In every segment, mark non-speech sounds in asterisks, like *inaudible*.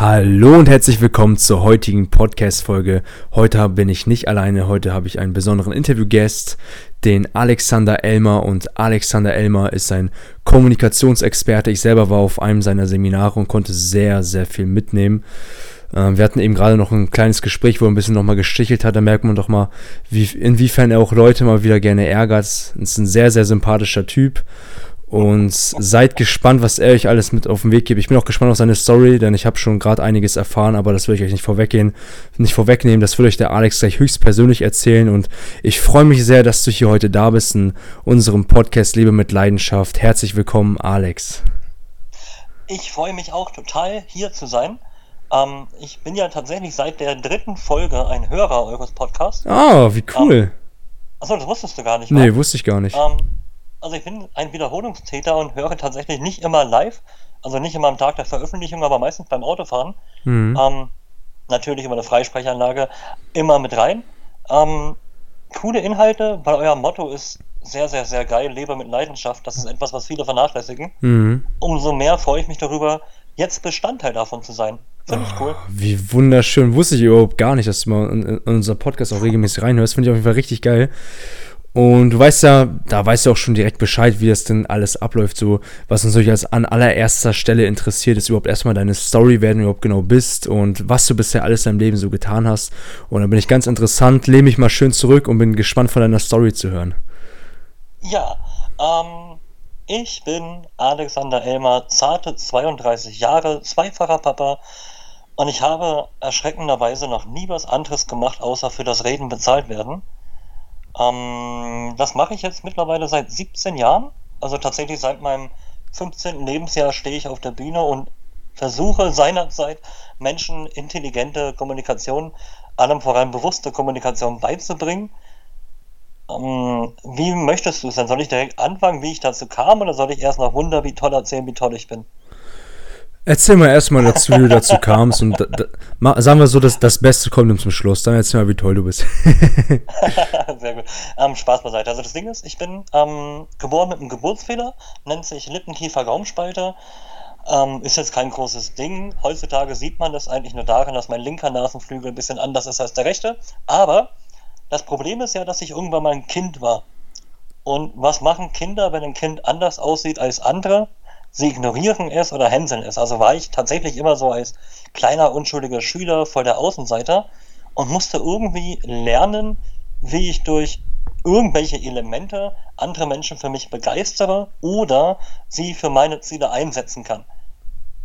Hallo und herzlich willkommen zur heutigen Podcast-Folge. Heute bin ich nicht alleine, heute habe ich einen besonderen Interviewgast, den Alexander Elmer. Und Alexander Elmer ist ein Kommunikationsexperte. Ich selber war auf einem seiner Seminare und konnte sehr, sehr viel mitnehmen. Ähm, wir hatten eben gerade noch ein kleines Gespräch, wo er ein bisschen nochmal gestichelt hat. Da merkt man doch mal, wie, inwiefern er auch Leute mal wieder gerne ärgert. Ist ein sehr, sehr sympathischer Typ. Und seid gespannt, was er euch alles mit auf den Weg gibt. Ich bin auch gespannt auf seine Story, denn ich habe schon gerade einiges erfahren, aber das will ich euch nicht vorweggehen, nicht vorwegnehmen. Das will euch der Alex gleich höchstpersönlich erzählen. Und ich freue mich sehr, dass du hier heute da bist in unserem Podcast Liebe mit Leidenschaft. Herzlich willkommen, Alex. Ich freue mich auch total, hier zu sein. Ähm, ich bin ja tatsächlich seit der dritten Folge ein Hörer eures Podcasts. Ah, wie cool. Ähm, achso, das wusstest du gar nicht. Nee, wusste ich gar nicht. Ähm, also ich bin ein Wiederholungstäter und höre tatsächlich nicht immer live, also nicht immer am Tag der Veröffentlichung, aber meistens beim Autofahren. Mhm. Ähm, natürlich über eine Freisprechanlage immer mit rein. Ähm, coole Inhalte, weil euer Motto ist sehr, sehr, sehr geil, lebe mit Leidenschaft. Das ist etwas, was viele vernachlässigen. Mhm. Umso mehr freue ich mich darüber, jetzt Bestandteil davon zu sein. Finde ich cool. Oh, wie wunderschön. Wusste ich überhaupt gar nicht, dass du mal in, in unser Podcast auch regelmäßig reinhörst. Finde ich auf jeden Fall richtig geil. Und du weißt ja, da weißt du auch schon direkt Bescheid, wie das denn alles abläuft. So, was uns natürlich als an allererster Stelle interessiert, ist überhaupt erstmal deine Story, wer du überhaupt genau bist und was du bisher alles in deinem Leben so getan hast. Und da bin ich ganz interessant, lehne mich mal schön zurück und bin gespannt von deiner Story zu hören. Ja, ähm, ich bin Alexander Elmer, zarte 32 Jahre, zweifacher Papa. Und ich habe erschreckenderweise noch nie was anderes gemacht, außer für das Reden bezahlt werden. Ähm, das mache ich jetzt mittlerweile seit 17 Jahren. Also tatsächlich seit meinem 15. Lebensjahr stehe ich auf der Bühne und versuche seinerzeit Menschen intelligente Kommunikation, allem voran bewusste Kommunikation beizubringen. Ähm, wie möchtest du es denn? Soll ich direkt anfangen, wie ich dazu kam, oder soll ich erst noch Wunder, wie toll erzählen, wie toll ich bin? Erzähl mal erstmal dazu, wie du dazu kamst und da, da, sagen wir so, dass das Beste kommt zum Schluss. Dann erzähl mal, wie toll du bist. *laughs* Sehr gut. Ähm, Spaß beiseite. Also das Ding ist, ich bin ähm, geboren mit einem Geburtsfehler, nennt sich Lippenkiefer-Gaumspalte. Ähm, ist jetzt kein großes Ding. Heutzutage sieht man das eigentlich nur daran, dass mein linker Nasenflügel ein bisschen anders ist als der rechte. Aber das Problem ist ja, dass ich irgendwann mal ein Kind war. Und was machen Kinder, wenn ein Kind anders aussieht als andere? Sie ignorieren es oder hänseln es. Also war ich tatsächlich immer so als kleiner, unschuldiger Schüler voll der Außenseiter und musste irgendwie lernen, wie ich durch irgendwelche Elemente andere Menschen für mich begeistere oder sie für meine Ziele einsetzen kann.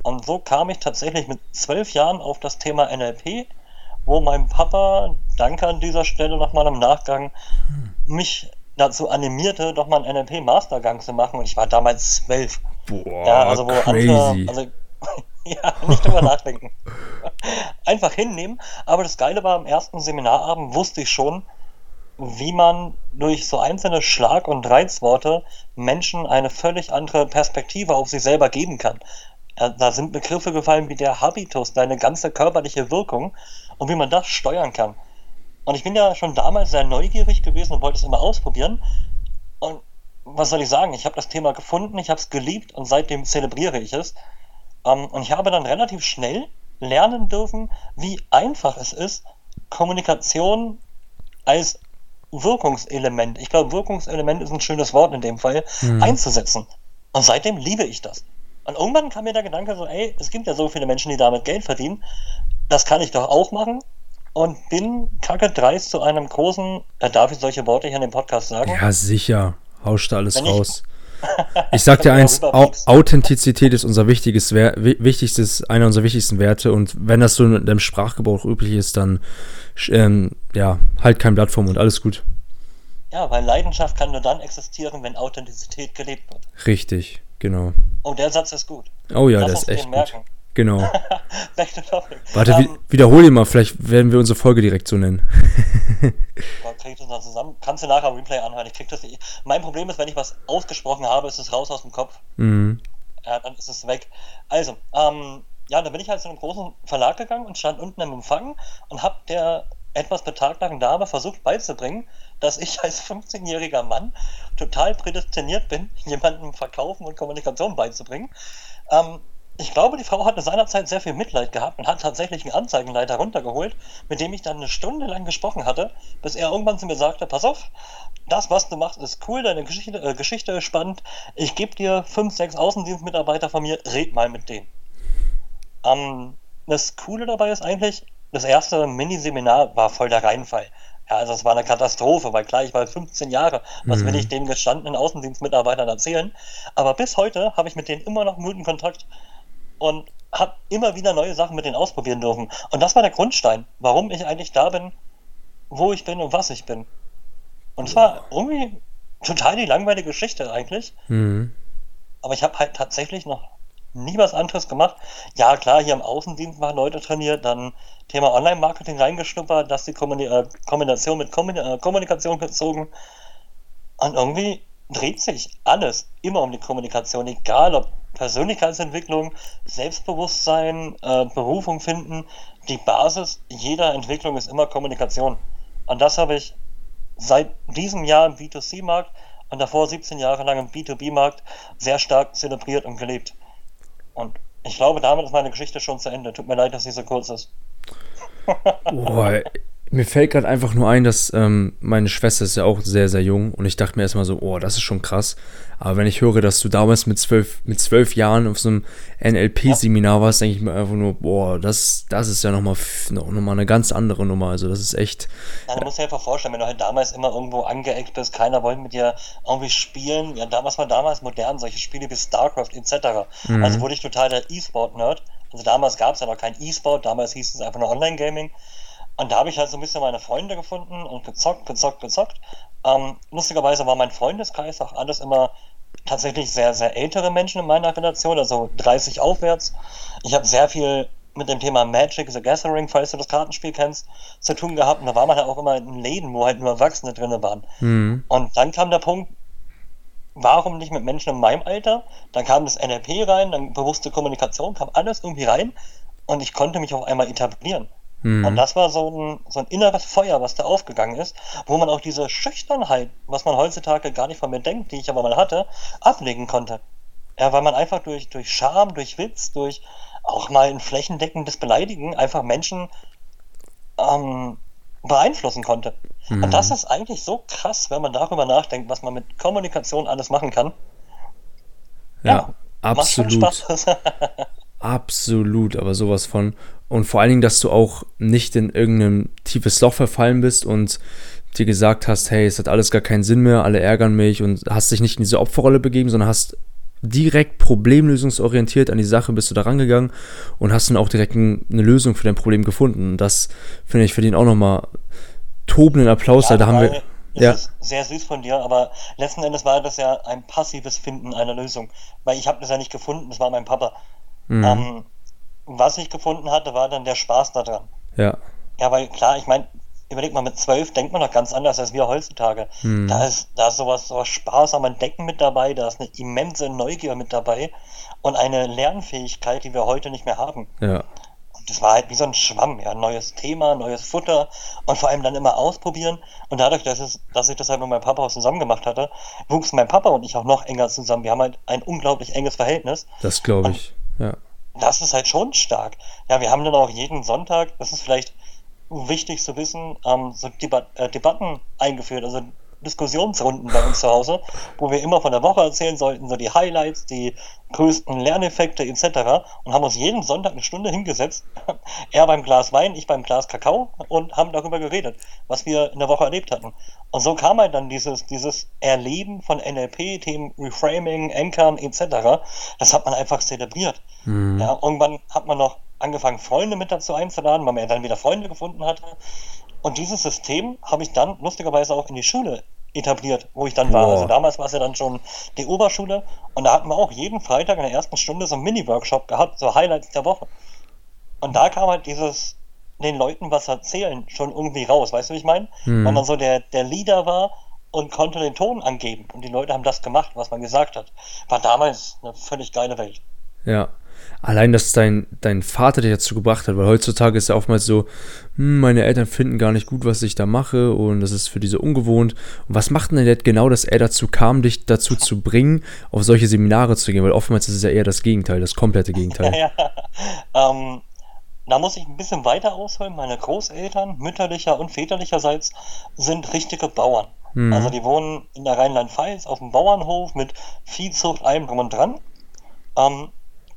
Und so kam ich tatsächlich mit zwölf Jahren auf das Thema NLP, wo mein Papa, danke an dieser Stelle nochmal im Nachgang, mich dazu animierte, doch mal einen NLP-Mastergang zu machen. Und ich war damals zwölf. Boah, ja, also wo crazy. Andere, also, *laughs* ja, nicht drüber nachdenken. *laughs* Einfach hinnehmen. Aber das Geile war, am ersten Seminarabend wusste ich schon, wie man durch so einzelne Schlag- und Reizworte Menschen eine völlig andere Perspektive auf sich selber geben kann. Da sind Begriffe gefallen wie der Habitus, deine ganze körperliche Wirkung und wie man das steuern kann. Und ich bin ja schon damals sehr neugierig gewesen und wollte es immer ausprobieren. Und was soll ich sagen? Ich habe das Thema gefunden, ich habe es geliebt und seitdem zelebriere ich es. Ähm, und ich habe dann relativ schnell lernen dürfen, wie einfach es ist, Kommunikation als Wirkungselement, ich glaube, Wirkungselement ist ein schönes Wort in dem Fall, mhm. einzusetzen. Und seitdem liebe ich das. Und irgendwann kam mir der Gedanke so, ey, es gibt ja so viele Menschen, die damit Geld verdienen, das kann ich doch auch machen und bin kacke dreist zu einem großen, äh, darf ich solche Worte hier in dem Podcast sagen? Ja, sicher. Hauscht da alles raus. *laughs* Ich sag dir eins, Authentizität ist unser wichtiges, wichtigstes, einer unserer wichtigsten Werte und wenn das so in deinem Sprachgebrauch üblich ist, dann ähm, ja, halt kein Blatt vom Mund, alles gut. Ja, weil Leidenschaft kann nur dann existieren, wenn Authentizität gelebt wird. Richtig, genau. Oh, der Satz ist gut. Oh ja, Lass der ist echt gut. Merken. Genau. *laughs* Warte, ähm, wiederhol ihn mal, vielleicht werden wir unsere Folge direkt so nennen. *laughs* krieg das noch zusammen. Kannst du nachher Replay anhören. Ich krieg das nicht. Mein Problem ist, wenn ich was ausgesprochen habe, ist es raus aus dem Kopf. Mhm. Ja, dann ist es weg. Also, ähm, ja, dann bin ich halt zu einem großen Verlag gegangen und stand unten im Empfang und hab der etwas betagten Dame versucht beizubringen, dass ich *laughs* als 15-jähriger Mann total prädestiniert bin, jemandem Verkaufen und Kommunikation beizubringen. Ähm, ich glaube, die Frau hatte seinerzeit sehr viel Mitleid gehabt und hat tatsächlich einen Anzeigenleiter runtergeholt, mit dem ich dann eine Stunde lang gesprochen hatte, bis er irgendwann zu mir sagte, pass auf, das, was du machst, ist cool, deine Geschichte, äh, Geschichte ist spannend, ich gebe dir fünf, sechs Außendienstmitarbeiter von mir, red mal mit denen. Ähm, das Coole dabei ist eigentlich, das erste Miniseminar war voll der Reinfall. Ja, also es war eine Katastrophe, weil klar, ich war 15 Jahre. Was mhm. will ich den gestandenen Außendienstmitarbeitern erzählen? Aber bis heute habe ich mit denen immer noch guten Kontakt und habe immer wieder neue Sachen mit denen ausprobieren dürfen. Und das war der Grundstein, warum ich eigentlich da bin, wo ich bin und was ich bin. Und es war irgendwie total die langweilige Geschichte eigentlich. Mhm. Aber ich habe halt tatsächlich noch nie was anderes gemacht. Ja, klar, hier im Außendienst waren Leute trainiert, dann Thema Online-Marketing reingeschnuppert, dass die äh, Kombination mit äh, Kommunikation gezogen. Und irgendwie dreht sich alles immer um die Kommunikation, egal ob Persönlichkeitsentwicklung, Selbstbewusstsein, äh, Berufung finden. Die Basis jeder Entwicklung ist immer Kommunikation. Und das habe ich seit diesem Jahr im B2C-Markt und davor 17 Jahre lang im B2B-Markt sehr stark zelebriert und gelebt. Und ich glaube, damit ist meine Geschichte schon zu Ende. Tut mir leid, dass sie so kurz ist. Boah, mir fällt gerade einfach nur ein, dass ähm, meine Schwester ist ja auch sehr, sehr jung und ich dachte mir erstmal so, oh, das ist schon krass. Aber wenn ich höre, dass du damals mit zwölf, mit zwölf Jahren auf so einem NLP-Seminar warst, denke ich mir einfach nur, boah, das, das ist ja nochmal noch, noch mal eine ganz andere Nummer. Also das ist echt. Ja, du musst dir einfach vorstellen, wenn du halt damals immer irgendwo angeeckt bist, keiner wollte mit dir irgendwie spielen. Ja, damals war damals modern, solche Spiele wie StarCraft etc. Mhm. Also wurde ich total der E-Sport-Nerd. Also damals gab es ja noch kein E-Sport, damals hieß es einfach nur Online-Gaming. Und da habe ich halt so ein bisschen meine Freunde gefunden und gezockt, gezockt, gezockt. Ähm, lustigerweise war mein Freundeskreis auch alles immer tatsächlich sehr, sehr ältere Menschen in meiner Relation, also 30 aufwärts. Ich habe sehr viel mit dem Thema Magic the Gathering, falls du das Kartenspiel kennst, zu tun gehabt. Und da war man halt auch immer in Läden, wo halt nur Erwachsene drin waren. Mhm. Und dann kam der Punkt, warum nicht mit Menschen in meinem Alter? Dann kam das NLP rein, dann bewusste Kommunikation, kam alles irgendwie rein und ich konnte mich auf einmal etablieren. Mhm. Und das war so ein, so ein inneres Feuer, was da aufgegangen ist, wo man auch diese Schüchternheit, was man heutzutage gar nicht von mir denkt, die ich aber mal hatte, ablegen konnte. Ja, weil man einfach durch, durch Charme, durch Witz, durch auch mal ein flächendeckendes Beleidigen einfach Menschen ähm, beeinflussen konnte. Mhm. Und das ist eigentlich so krass, wenn man darüber nachdenkt, was man mit Kommunikation alles machen kann. Ja, ja absolut. *laughs* Absolut, aber sowas von. Und vor allen Dingen, dass du auch nicht in irgendein tiefes Loch verfallen bist und dir gesagt hast, hey, es hat alles gar keinen Sinn mehr, alle ärgern mich und hast dich nicht in diese Opferrolle begeben, sondern hast direkt problemlösungsorientiert an die Sache bist du da rangegangen und hast dann auch direkt eine Lösung für dein Problem gefunden. Und das finde ich verdient auch nochmal tobenden Applaus. Ja, da haben wir. Ja. ist sehr süß von dir, aber letzten Endes war das ja ein passives Finden einer Lösung. Weil ich habe das ja nicht gefunden, das war mein Papa. Mhm. Ähm, was ich gefunden hatte, war dann der Spaß daran. Ja. Ja, weil klar, ich meine, überleg mal, mit zwölf denkt man noch ganz anders als wir heutzutage. Hm. Da ist, da ist sowas, sowas Spaß am Entdecken mit dabei, da ist eine immense Neugier mit dabei und eine Lernfähigkeit, die wir heute nicht mehr haben. Ja. Und das war halt wie so ein Schwamm, ja, neues Thema, neues Futter und vor allem dann immer ausprobieren. Und dadurch, dass, es, dass ich das halt mit meinem Papa auch zusammen gemacht hatte, wuchs mein Papa und ich auch noch enger zusammen. Wir haben halt ein unglaublich enges Verhältnis. Das glaube ich, und ja. Das ist halt schon stark. Ja, wir haben dann auch jeden Sonntag, das ist vielleicht wichtig zu wissen, ähm, so Debat äh, Debatten eingeführt, also Diskussionsrunden bei uns zu Hause, wo wir immer von der Woche erzählen sollten, so die Highlights, die größten Lerneffekte etc. und haben uns jeden Sonntag eine Stunde hingesetzt, *laughs* er beim Glas Wein, ich beim Glas Kakao und haben darüber geredet, was wir in der Woche erlebt hatten. Und so kam halt dann dieses, dieses Erleben von NLP, Themen Reframing, Ankern etc. Das hat man einfach zelebriert. Mhm. Ja, irgendwann hat man noch angefangen, Freunde mit dazu einzuladen, weil man ja dann wieder Freunde gefunden hatte. Und dieses System habe ich dann lustigerweise auch in die Schule etabliert, wo ich dann war. Also damals war es ja dann schon die Oberschule und da hatten wir auch jeden Freitag in der ersten Stunde so einen Mini-Workshop gehabt, so Highlights der Woche. Und da kam halt dieses den Leuten was erzählen schon irgendwie raus, weißt du, wie ich meine? Hm. Weil man so der, der Leader war und konnte den Ton angeben und die Leute haben das gemacht, was man gesagt hat. War damals eine völlig geile Welt. Ja, allein, dass dein, dein Vater dich dazu gebracht hat, weil heutzutage ist ja oftmals so, hm, meine Eltern finden gar nicht gut, was ich da mache und das ist für diese ungewohnt. Und was macht denn der genau, dass er dazu kam, dich dazu zu bringen, auf solche Seminare zu gehen? Weil oftmals ist es ja eher das Gegenteil, das komplette Gegenteil. Ja, *laughs* ja. Ähm, da muss ich ein bisschen weiter ausholen. Meine Großeltern, mütterlicher und väterlicherseits, sind richtige Bauern. Mhm. Also die wohnen in der Rheinland-Pfalz auf dem Bauernhof mit Viehzucht, allem drum und dran. Ähm,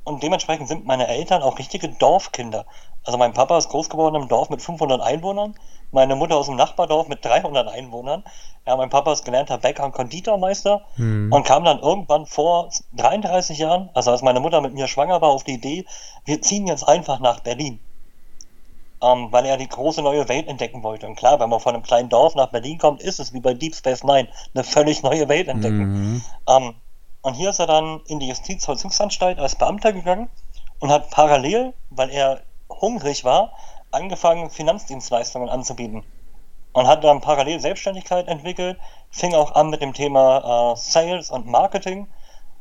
und dementsprechend sind meine Eltern auch richtige Dorfkinder. Also mein Papa ist groß geworden im Dorf mit 500 Einwohnern, meine Mutter aus dem Nachbardorf mit 300 Einwohnern. Ja, mein Papa ist gelernter Bäcker und Konditormeister hm. und kam dann irgendwann vor 33 Jahren, also als meine Mutter mit mir schwanger war, auf die Idee, wir ziehen jetzt einfach nach Berlin. Ähm, weil er die große neue Welt entdecken wollte. Und klar, wenn man von einem kleinen Dorf nach Berlin kommt, ist es wie bei Deep Space Nine eine völlig neue Welt entdecken. Mhm. Ähm, und hier ist er dann in die Justizvollzugsanstalt als Beamter gegangen und hat parallel, weil er hungrig war, angefangen, Finanzdienstleistungen anzubieten. Und hat dann parallel Selbstständigkeit entwickelt, fing auch an mit dem Thema äh, Sales und Marketing.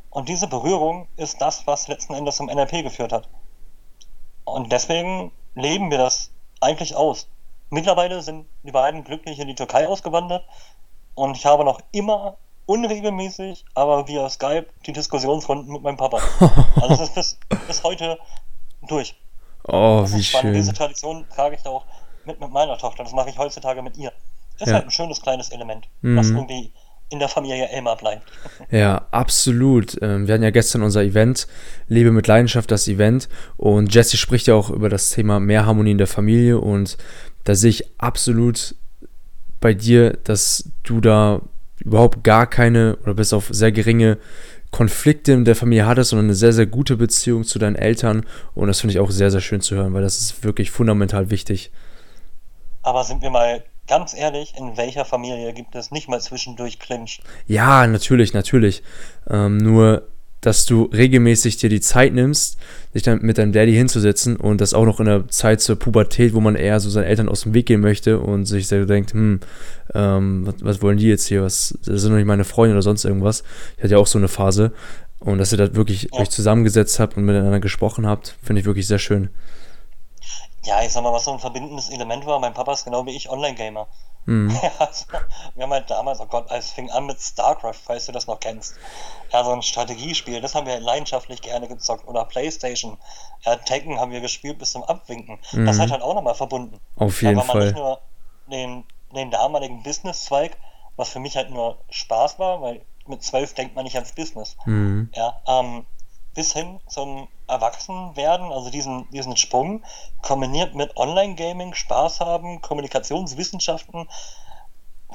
Und diese Berührung ist das, was letzten Endes zum NLP geführt hat. Und deswegen leben wir das eigentlich aus. Mittlerweile sind die beiden glücklich in die Türkei ausgewandert und ich habe noch immer unregelmäßig, aber via Skype die Diskussionsrunden mit meinem Papa. *laughs* Also das ist bis, bis heute durch. Oh, das wie schön. Diese Tradition trage ich auch mit, mit meiner Tochter. Das mache ich heutzutage mit ihr. Das ist ja. halt ein schönes kleines Element, mhm. was irgendwie in der Familie Elmar bleibt. *laughs* Ja, absolut. Ähm, wir hatten ja gestern unser Event, Lebe mit Leidenschaft, das Event. Und Jesse spricht ja auch über das Thema mehr Harmonie in der Familie. Und da sehe ich absolut bei dir, dass du da überhaupt gar keine oder bis auf sehr geringe Konflikte in der Familie hattest, sondern eine sehr, sehr gute Beziehung zu deinen Eltern. Und das finde ich auch sehr, sehr schön zu hören, weil das ist wirklich fundamental wichtig. Aber sind wir mal ganz ehrlich, in welcher Familie gibt es nicht mal zwischendurch Clinch? Ja, natürlich, natürlich. Ähm, nur dass du regelmäßig dir die Zeit nimmst, sich dann mit deinem Daddy hinzusetzen und das auch noch in der Zeit zur Pubertät, wo man eher so seinen Eltern aus dem Weg gehen möchte und sich so denkt, hm, ähm, was, was, wollen die jetzt hier, was, das sind doch nicht meine Freunde oder sonst irgendwas. Ich hatte ja auch so eine Phase und dass ihr da wirklich ja. euch zusammengesetzt habt und miteinander gesprochen habt, finde ich wirklich sehr schön. Ja, ich sag mal, was so ein verbindendes Element war, mein Papa ist genau wie ich Online-Gamer. Mhm. *laughs* also, wir haben halt damals, oh Gott, es fing an mit StarCraft, falls du das noch kennst. Ja, so ein Strategiespiel, das haben wir leidenschaftlich gerne gezockt. Oder Playstation. Ja, Tekken haben wir gespielt bis zum Abwinken. Mhm. Das hat halt auch nochmal verbunden. Auf jeden da war Fall. nicht nur den, den damaligen Business-Zweig, was für mich halt nur Spaß war, weil mit zwölf denkt man nicht ans Business. Mhm. Ja, ähm, bis hin zum Erwachsenwerden, also diesen, diesen Sprung, kombiniert mit Online-Gaming, Spaß haben, Kommunikationswissenschaften,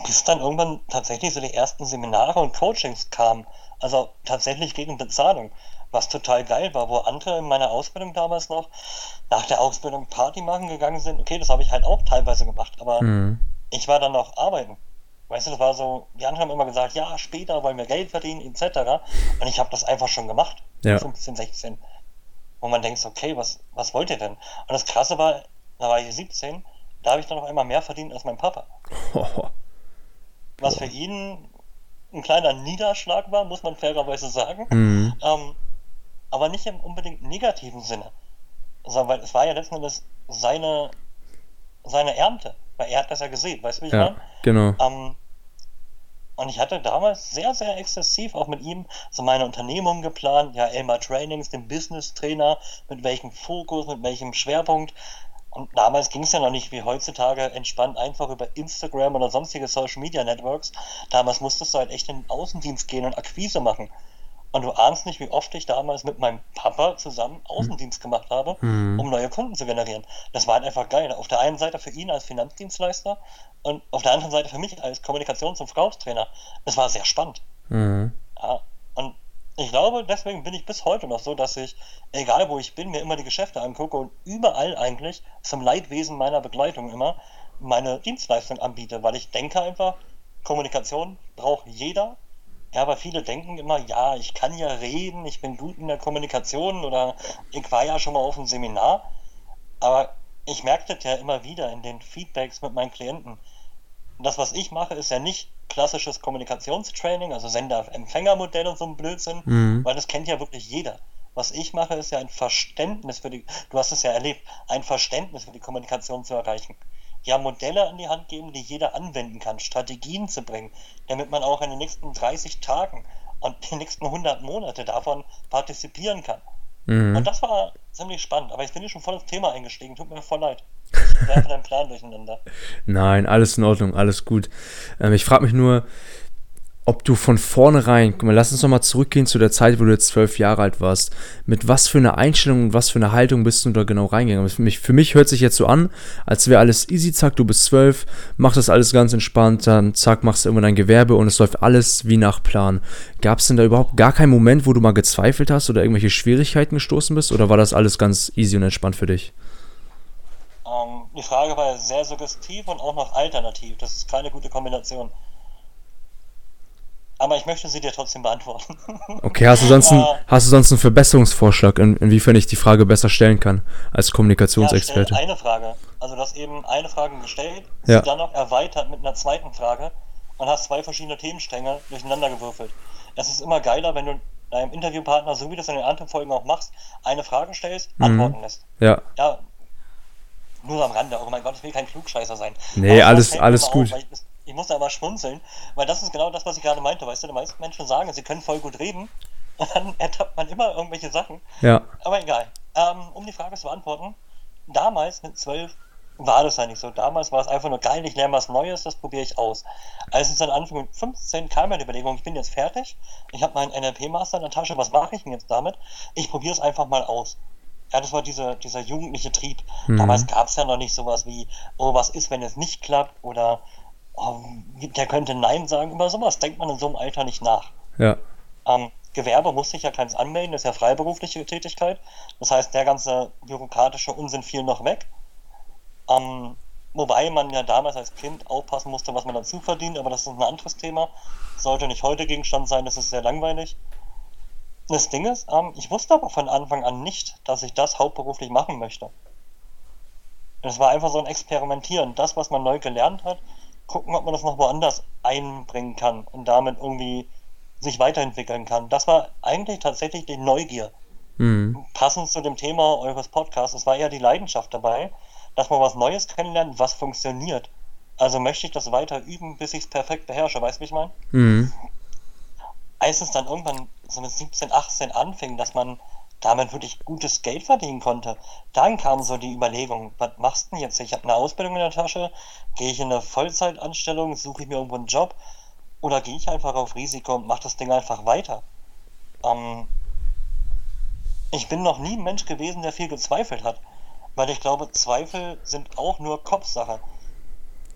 bis dann irgendwann tatsächlich so die ersten Seminare und Coachings kamen. Also tatsächlich gegen Bezahlung, was total geil war, wo andere in meiner Ausbildung damals noch nach der Ausbildung Party machen gegangen sind. Okay, das habe ich halt auch teilweise gemacht, aber mhm. ich war dann noch arbeiten. Weißt du, das war so, die anderen haben immer gesagt, ja, später wollen wir Geld verdienen, etc. Und ich habe das einfach schon gemacht. Ja. 15, 16. Wo man denkt, okay, was, was wollt ihr denn? Und das Krasse war, da war ich 17, da habe ich dann noch einmal mehr verdient als mein Papa. Oh. *laughs* Was für ihn ein kleiner Niederschlag war, muss man fairerweise sagen. Mhm. Ähm, aber nicht im unbedingt negativen Sinne. Sondern weil es war ja letzten Endes seine, seine Ernte. Weil er hat das ja gesehen, weißt du, wie ich ja, meine? Genau. Ähm, und ich hatte damals sehr, sehr exzessiv auch mit ihm so meine Unternehmung geplant. Ja, Elmar Trainings, den Business Trainer, mit welchem Fokus, mit welchem Schwerpunkt. Und damals ging es ja noch nicht wie heutzutage entspannt einfach über Instagram oder sonstige Social Media Networks. Damals musstest du halt echt in den Außendienst gehen und Akquise machen. Und du ahnst nicht, wie oft ich damals mit meinem Papa zusammen Außendienst gemacht habe, mhm. um neue Kunden zu generieren. Das war halt einfach geil. Auf der einen Seite für ihn als Finanzdienstleister und auf der anderen Seite für mich als Kommunikations- und Verkaufstrainer. Das war sehr spannend. Mhm. Ja, und ich glaube, deswegen bin ich bis heute noch so, dass ich, egal wo ich bin, mir immer die Geschäfte angucke und überall eigentlich zum Leidwesen meiner Begleitung immer meine Dienstleistung anbiete, weil ich denke einfach, Kommunikation braucht jeder ja, aber viele denken immer, ja, ich kann ja reden, ich bin gut in der Kommunikation oder ich war ja schon mal auf einem Seminar. Aber ich merke das ja immer wieder in den Feedbacks mit meinen Klienten. Das, was ich mache, ist ja nicht klassisches Kommunikationstraining, also Sender-Empfänger-Modell und so ein Blödsinn, mhm. weil das kennt ja wirklich jeder. Was ich mache, ist ja ein Verständnis für die, du hast es ja erlebt, ein Verständnis für die Kommunikation zu erreichen. Ja, Modelle an die Hand geben, die jeder anwenden kann, Strategien zu bringen, damit man auch in den nächsten 30 Tagen und die nächsten 100 Monate davon partizipieren kann. Mhm. Und das war ziemlich spannend, aber ich bin hier schon voll ins Thema eingestiegen, tut mir voll leid. Ich werfe deinen Plan durcheinander. *laughs* Nein, alles in Ordnung, alles gut. Ähm, ich frage mich nur, ob du von vornherein, guck mal, lass uns nochmal zurückgehen zu der Zeit, wo du jetzt zwölf Jahre alt warst. Mit was für einer Einstellung und was für einer Haltung bist du da genau reingegangen? Für mich, für mich hört sich jetzt so an, als wäre alles easy, zack, du bist zwölf, machst das alles ganz entspannt, dann zack, machst du irgendwann dein Gewerbe und es läuft alles wie nach Plan. Gab es denn da überhaupt gar keinen Moment, wo du mal gezweifelt hast oder irgendwelche Schwierigkeiten gestoßen bist oder war das alles ganz easy und entspannt für dich? Um, ähm, die Frage war sehr suggestiv und auch noch alternativ. Das ist keine gute Kombination aber ich möchte sie dir trotzdem beantworten. *laughs* Okay, hast du sonst, einen, äh, hast du sonst einen Verbesserungsvorschlag, in, inwiefern ich die Frage besser stellen kann als Kommunikationsexperte? Ja, eine Frage. Also du hast eben eine Frage gestellt, ja. sie dann noch erweitert mit einer zweiten Frage und hast zwei verschiedene Themenstränge durcheinander gewürfelt. Es ist immer geiler, wenn du deinem Interviewpartner, so wie du es in den anderen Folgen auch machst, eine Frage stellst, mhm. antworten lässt. Ja. Ja, nur am Rande. Oh mein Gott, ich will kein Klugscheißer sein. Nee, alles, alles gut. Auf, ich muss da immer schmunzeln, weil das ist genau das, was ich gerade meinte. Weißt du, die meisten Menschen sagen, sie können voll gut reden *laughs* und dann ertappt man immer irgendwelche Sachen. Ja. Aber egal. Ähm, um die Frage zu beantworten, damals mit zwölf war das ja nicht so. Damals war es einfach nur geil, ich lerne was Neues, das probiere ich aus. Als es dann Anfang mit 15 kam meine Überlegung, ich bin jetzt fertig, ich habe meinen NLP-Master in der Tasche, was mache ich denn jetzt damit? Ich probiere es einfach mal aus. Ja, das war dieser, dieser jugendliche Trieb. Mhm. Damals gab es ja noch nicht sowas wie, oh, was ist, wenn es nicht klappt? Oder oh, der könnte Nein sagen. Über sowas denkt man in so einem Alter nicht nach. Ja. Ähm, Gewerbe muss sich ja keins anmelden, das ist ja freiberufliche Tätigkeit. Das heißt, der ganze bürokratische Unsinn fiel noch weg. Ähm, wobei man ja damals als Kind aufpassen musste, was man dazu verdient, aber das ist ein anderes Thema. Sollte nicht heute Gegenstand sein, das ist sehr langweilig. Das Ding ist, ähm, ich wusste aber von Anfang an nicht, dass ich das hauptberuflich machen möchte. Es war einfach so ein Experimentieren. Das, was man neu gelernt hat, gucken, ob man das noch woanders einbringen kann und damit irgendwie sich weiterentwickeln kann. Das war eigentlich tatsächlich die Neugier. Mhm. Passend zu dem Thema eures Podcasts, es war eher die Leidenschaft dabei, dass man was Neues kennenlernt, was funktioniert. Also möchte ich das weiter üben, bis ich es perfekt beherrsche, weißt du, wie ich meine? Mhm. Als es dann irgendwann so mit 17, 18 anfing, dass man damit wirklich gutes Geld verdienen konnte. Dann kam so die Überlegung, was machst du denn jetzt? Ich habe eine Ausbildung in der Tasche, gehe ich in eine Vollzeitanstellung, suche ich mir irgendwo einen Job oder gehe ich einfach auf Risiko und mache das Ding einfach weiter? Ähm, ich bin noch nie ein Mensch gewesen, der viel gezweifelt hat, weil ich glaube, Zweifel sind auch nur Kopfsache.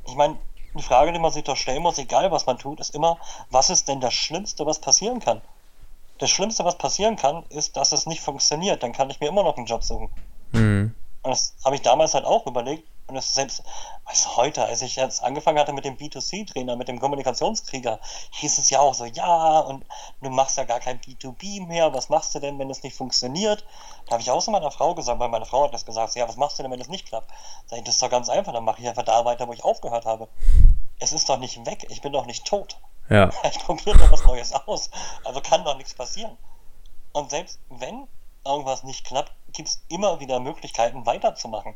Ich meine, die Frage, die man sich doch stellen muss, egal was man tut, ist immer, was ist denn das Schlimmste, was passieren kann? Das Schlimmste, was passieren kann, ist, dass es nicht funktioniert. Dann kann ich mir immer noch einen Job suchen. Mhm. Und das habe ich damals halt auch überlegt. Und das selbst, was heute, als ich jetzt angefangen hatte mit dem B2C-Trainer, mit dem Kommunikationskrieger, hieß es ja auch so, ja, und du machst ja gar kein B2B mehr, was machst du denn, wenn es nicht funktioniert? Da habe ich auch so meiner Frau gesagt, weil meine Frau hat das gesagt, ja, was machst du denn, wenn es nicht klappt? Sag ich, das ist doch ganz einfach, dann mache ich einfach da weiter, wo ich aufgehört habe. Es ist doch nicht weg, ich bin doch nicht tot. Ja. Ich probiere doch was Neues aus. Also kann doch nichts passieren. Und selbst wenn irgendwas nicht klappt, gibt es immer wieder Möglichkeiten weiterzumachen.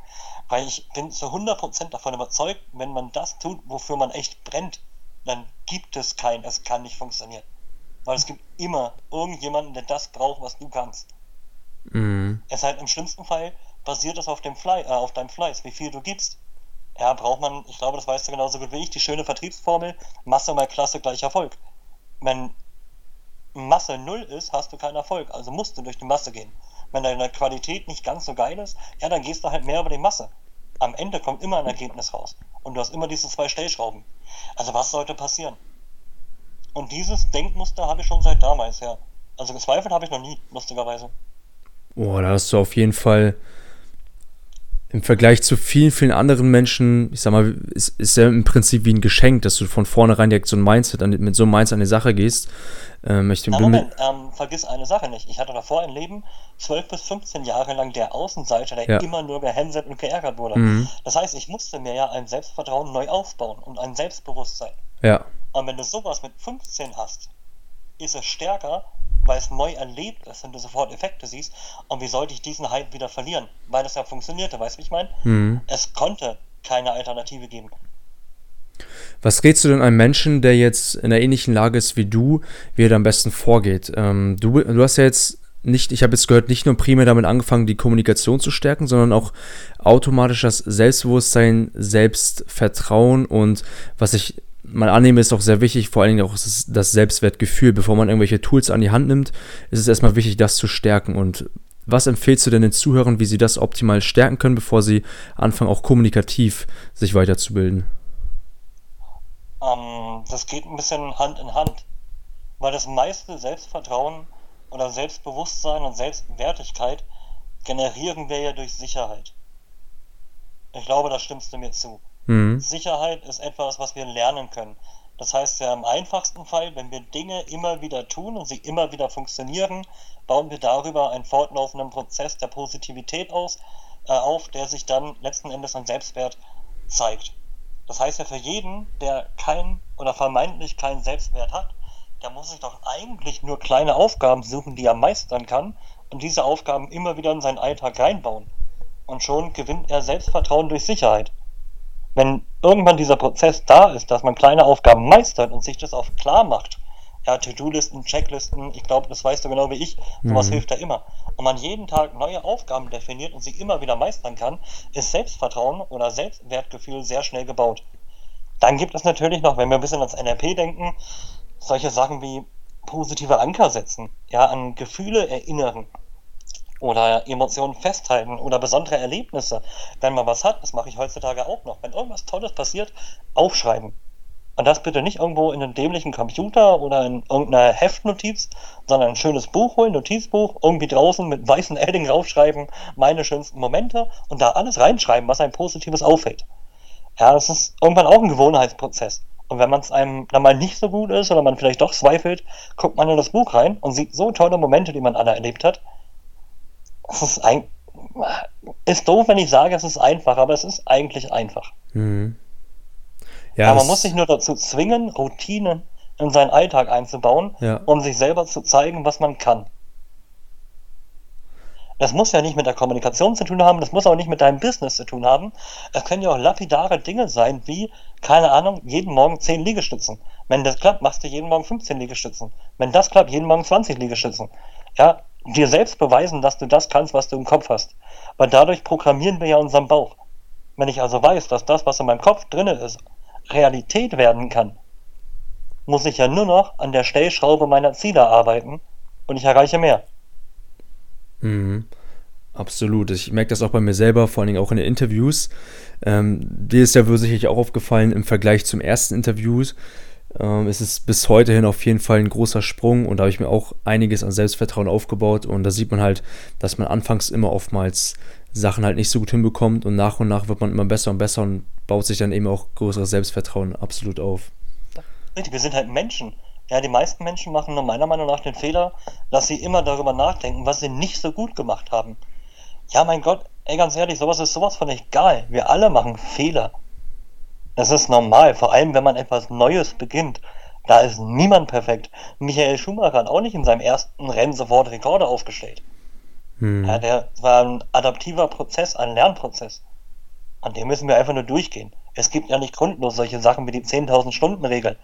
Weil ich bin zu 100% davon überzeugt, wenn man das tut, wofür man echt brennt, dann gibt es kein, es kann nicht funktionieren. Weil es gibt immer irgendjemanden, der das braucht, was du kannst. Mhm. Es halt im schlimmsten Fall basiert es auf dem Fly, äh, auf deinem Fleiß, wie viel du gibst ja, braucht man, ich glaube, das weißt du genauso gut wie ich, die schöne Vertriebsformel, Masse mal Klasse gleich Erfolg. Wenn Masse null ist, hast du keinen Erfolg, also musst du durch die Masse gehen. Wenn deine Qualität nicht ganz so geil ist, ja, dann gehst du halt mehr über die Masse. Am Ende kommt immer ein Ergebnis raus. Und du hast immer diese zwei Stellschrauben. Also was sollte passieren? Und dieses Denkmuster habe ich schon seit damals, ja. Also gezweifelt habe ich noch nie, lustigerweise. Boah, da hast du auf jeden Fall im Vergleich zu vielen, vielen anderen Menschen, ich sag mal, ist, ist ja im Prinzip wie ein Geschenk, dass du von vornherein direkt so ein Mindset an, mit so einem Mindset an die Sache gehst. Ähm, ich Na, Moment, ähm, vergiss eine Sache nicht. Ich hatte davor ein Leben, 12 bis 15 Jahre lang der Außenseiter, der ja. immer nur gehänselt und geärgert wurde. Mhm. Das heißt, ich musste mir ja ein Selbstvertrauen neu aufbauen und ein Selbstbewusstsein. Ja. Und wenn du sowas mit 15 hast, ist es stärker, weil es neu erlebt ist und du sofort Effekte siehst. Und wie sollte ich diesen Hype wieder verlieren? Weil das ja funktionierte, weißt du, wie ich meine? Mhm. Es konnte keine Alternative geben. Was rätst du denn einem Menschen, der jetzt in einer ähnlichen Lage ist wie du, wie er am besten vorgeht? Ähm, du, du hast ja jetzt nicht, ich habe jetzt gehört, nicht nur primär damit angefangen, die Kommunikation zu stärken, sondern auch automatisch das Selbstbewusstsein, Selbstvertrauen und was ich mal annehme, ist auch sehr wichtig, vor allen Dingen auch das Selbstwertgefühl. Bevor man irgendwelche Tools an die Hand nimmt, ist es erstmal wichtig, das zu stärken. Und was empfehlst du denn den Zuhörern, wie sie das optimal stärken können, bevor sie anfangen, auch kommunikativ sich weiterzubilden? Ähm, das geht ein bisschen Hand in Hand, weil das meiste Selbstvertrauen oder Selbstbewusstsein und Selbstwertigkeit generieren wir ja durch Sicherheit. Ich glaube, da stimmst du mir zu. Mhm. Sicherheit ist etwas, was wir lernen können. Das heißt ja im einfachsten Fall, wenn wir Dinge immer wieder tun und sie immer wieder funktionieren, bauen wir darüber einen fortlaufenden Prozess der Positivität aus, äh, auf, der sich dann letzten Endes an Selbstwert zeigt. Das heißt ja für jeden, der kein oder vermeintlich keinen Selbstwert hat, der muss sich doch eigentlich nur kleine Aufgaben suchen, die er meistern kann und diese Aufgaben immer wieder in seinen Alltag reinbauen. Und schon gewinnt er Selbstvertrauen durch Sicherheit. Wenn irgendwann dieser Prozess da ist, dass man kleine Aufgaben meistert und sich das auch klar macht, ja, To-Do-Listen, Checklisten, ich glaube, das weißt du genau wie ich, sowas mhm. hilft ja immer. Und man jeden Tag neue Aufgaben definiert und sie immer wieder meistern kann, ist Selbstvertrauen oder Selbstwertgefühl sehr schnell gebaut. Dann gibt es natürlich noch, wenn wir ein bisschen ans NRP denken, solche Sachen wie positive Anker setzen, ja, an Gefühle erinnern oder Emotionen festhalten oder besondere Erlebnisse. Wenn man was hat, das mache ich heutzutage auch noch. Wenn irgendwas Tolles passiert, aufschreiben. Und das bitte nicht irgendwo in einem dämlichen Computer oder in irgendeiner Heftnotiz, sondern ein schönes Buch holen, Notizbuch, irgendwie draußen mit weißem Edding draufschreiben, meine schönsten Momente und da alles reinschreiben, was ein Positives auffällt. Ja, das ist irgendwann auch ein Gewohnheitsprozess. Und wenn man es einem dann mal nicht so gut ist oder man vielleicht doch zweifelt, guckt man in das Buch rein und sieht so tolle Momente, die man alle erlebt hat. Es ist ein, ist doof, wenn ich sage, es ist einfach, aber es ist eigentlich einfach. Mhm. Ja, Aber man muss sich nur dazu zwingen, Routinen in seinen Alltag einzubauen, ja. um sich selber zu zeigen, was man kann. Das muss ja nicht mit der Kommunikation zu tun haben, das muss auch nicht mit deinem Business zu tun haben. Es können ja auch lapidare Dinge sein, wie, keine Ahnung, jeden Morgen 10 Liegestützen. Wenn das klappt, machst du jeden Morgen 15 Liegestützen. Wenn das klappt, jeden Morgen 20 Liegestützen. Ja, dir selbst beweisen, dass du das kannst, was du im Kopf hast. Weil dadurch programmieren wir ja unseren Bauch. Wenn ich also weiß, dass das, was in meinem Kopf drin ist, Realität werden kann, muss ich ja nur noch an der Stellschraube meiner Ziele arbeiten und ich erreiche mehr. Mhm. Absolut. Ich merke das auch bei mir selber, vor allen Dingen auch in den Interviews. Ähm, dir ist ja sicherlich auch aufgefallen, im Vergleich zum ersten Interview ähm, ist es bis heute hin auf jeden Fall ein großer Sprung und da habe ich mir auch einiges an Selbstvertrauen aufgebaut und da sieht man halt, dass man anfangs immer oftmals Sachen halt nicht so gut hinbekommt und nach und nach wird man immer besser und besser und baut sich dann eben auch größeres Selbstvertrauen absolut auf. Richtig, wir sind halt Menschen. Ja, die meisten Menschen machen nur meiner Meinung nach den Fehler, dass sie immer darüber nachdenken, was sie nicht so gut gemacht haben. Ja, mein Gott, ey, ganz ehrlich, sowas ist sowas von egal. Wir alle machen Fehler. Das ist normal, vor allem wenn man etwas Neues beginnt. Da ist niemand perfekt. Michael Schumacher hat auch nicht in seinem ersten Rennen sofort Rekorde aufgestellt. Hm. Ja, der war ein adaptiver Prozess, ein Lernprozess. An dem müssen wir einfach nur durchgehen. Es gibt ja nicht grundlos solche Sachen wie die 10.000 Stunden Regel.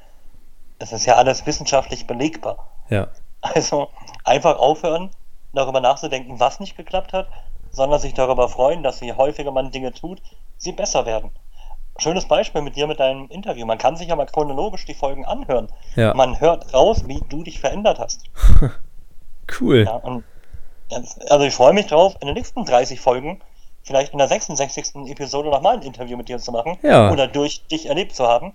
Das ist ja alles wissenschaftlich belegbar. Ja. Also einfach aufhören, darüber nachzudenken, was nicht geklappt hat, sondern sich darüber freuen, dass je häufiger man Dinge tut, sie besser werden. Schönes Beispiel mit dir mit deinem Interview. Man kann sich ja mal chronologisch die Folgen anhören. Ja. Man hört raus, wie du dich verändert hast. *laughs* cool. Ja, und also ich freue mich drauf, in den nächsten 30 Folgen, vielleicht in der 66. Episode nochmal ein Interview mit dir zu machen ja. oder durch dich erlebt zu haben.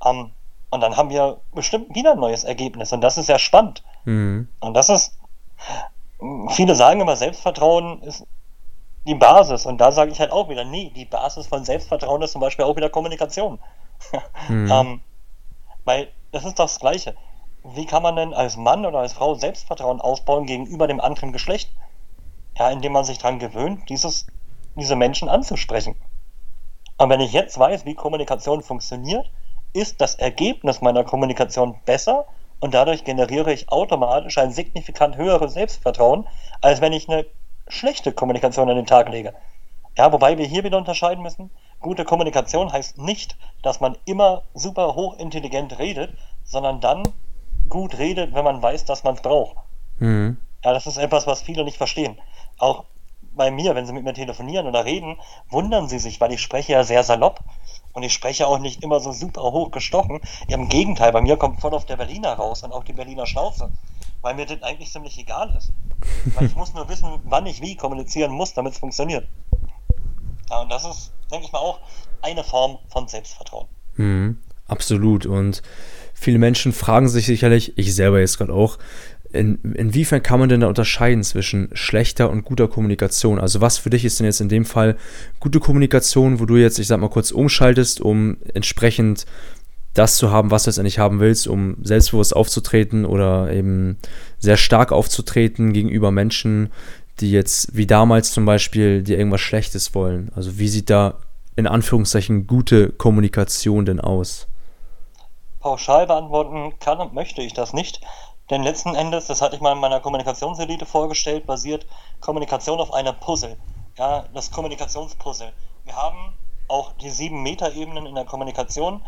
Um, ähm, und dann haben wir bestimmt wieder ein neues Ergebnis und das ist ja spannend. Mhm. Und das ist, viele sagen immer, Selbstvertrauen ist die Basis und da sage ich halt auch wieder, nee, die Basis von Selbstvertrauen ist zum Beispiel auch wieder Kommunikation. *laughs* Mhm. ähm, weil das ist das Gleiche wie kann man denn als Mann oder als Frau Selbstvertrauen aufbauen gegenüber dem anderen Geschlecht? Ja, indem man sich daran gewöhnt, dieses, diese Menschen anzusprechen. Und wenn ich jetzt weiß, wie Kommunikation funktioniert, ist das Ergebnis meiner Kommunikation besser und dadurch generiere ich automatisch ein signifikant höheres Selbstvertrauen, als wenn ich eine schlechte Kommunikation an den Tag lege. Ja, wobei wir hier wieder unterscheiden müssen. Gute Kommunikation heißt nicht, dass man immer super hochintelligent redet, sondern dann gut redet, wenn man weiß, dass man es braucht. Mhm. Ja, das ist etwas, was viele nicht verstehen. Auch bei mir, wenn sie mit mir telefonieren oder reden, wundern sie sich, weil ich spreche ja sehr salopp und ich spreche auch nicht immer so super hoch gestochen. Im Gegenteil, bei mir kommt voll auf der Berliner raus und auch die Berliner Schnauze, weil mir das eigentlich ziemlich egal ist. weil ich *laughs* muss nur wissen, wann ich wie kommunizieren muss, damit es funktioniert. Ja, und das ist, denke ich mal, auch eine Form von Selbstvertrauen. Mhm, absolut. Und viele Menschen fragen sich sicherlich, ich selber jetzt gerade auch, in, inwiefern kann man denn da unterscheiden zwischen schlechter und guter Kommunikation? Also was für dich ist denn jetzt in dem Fall gute Kommunikation, wo du jetzt, ich sag mal kurz, umschaltest, um entsprechend das zu haben, was du letztendlich haben willst, um selbstbewusst aufzutreten oder eben sehr stark aufzutreten gegenüber Menschen, die jetzt wie damals zum Beispiel dir irgendwas Schlechtes wollen. Also wie sieht da in Anführungszeichen gute Kommunikation denn aus? Pauschal beantworten kann und möchte ich das nicht. Denn letzten Endes, das hatte ich mal in meiner Kommunikationselite vorgestellt, basiert Kommunikation auf einer Puzzle. Ja, das Kommunikationspuzzle. Wir haben auch die sieben Meter-Ebenen in der Kommunikation.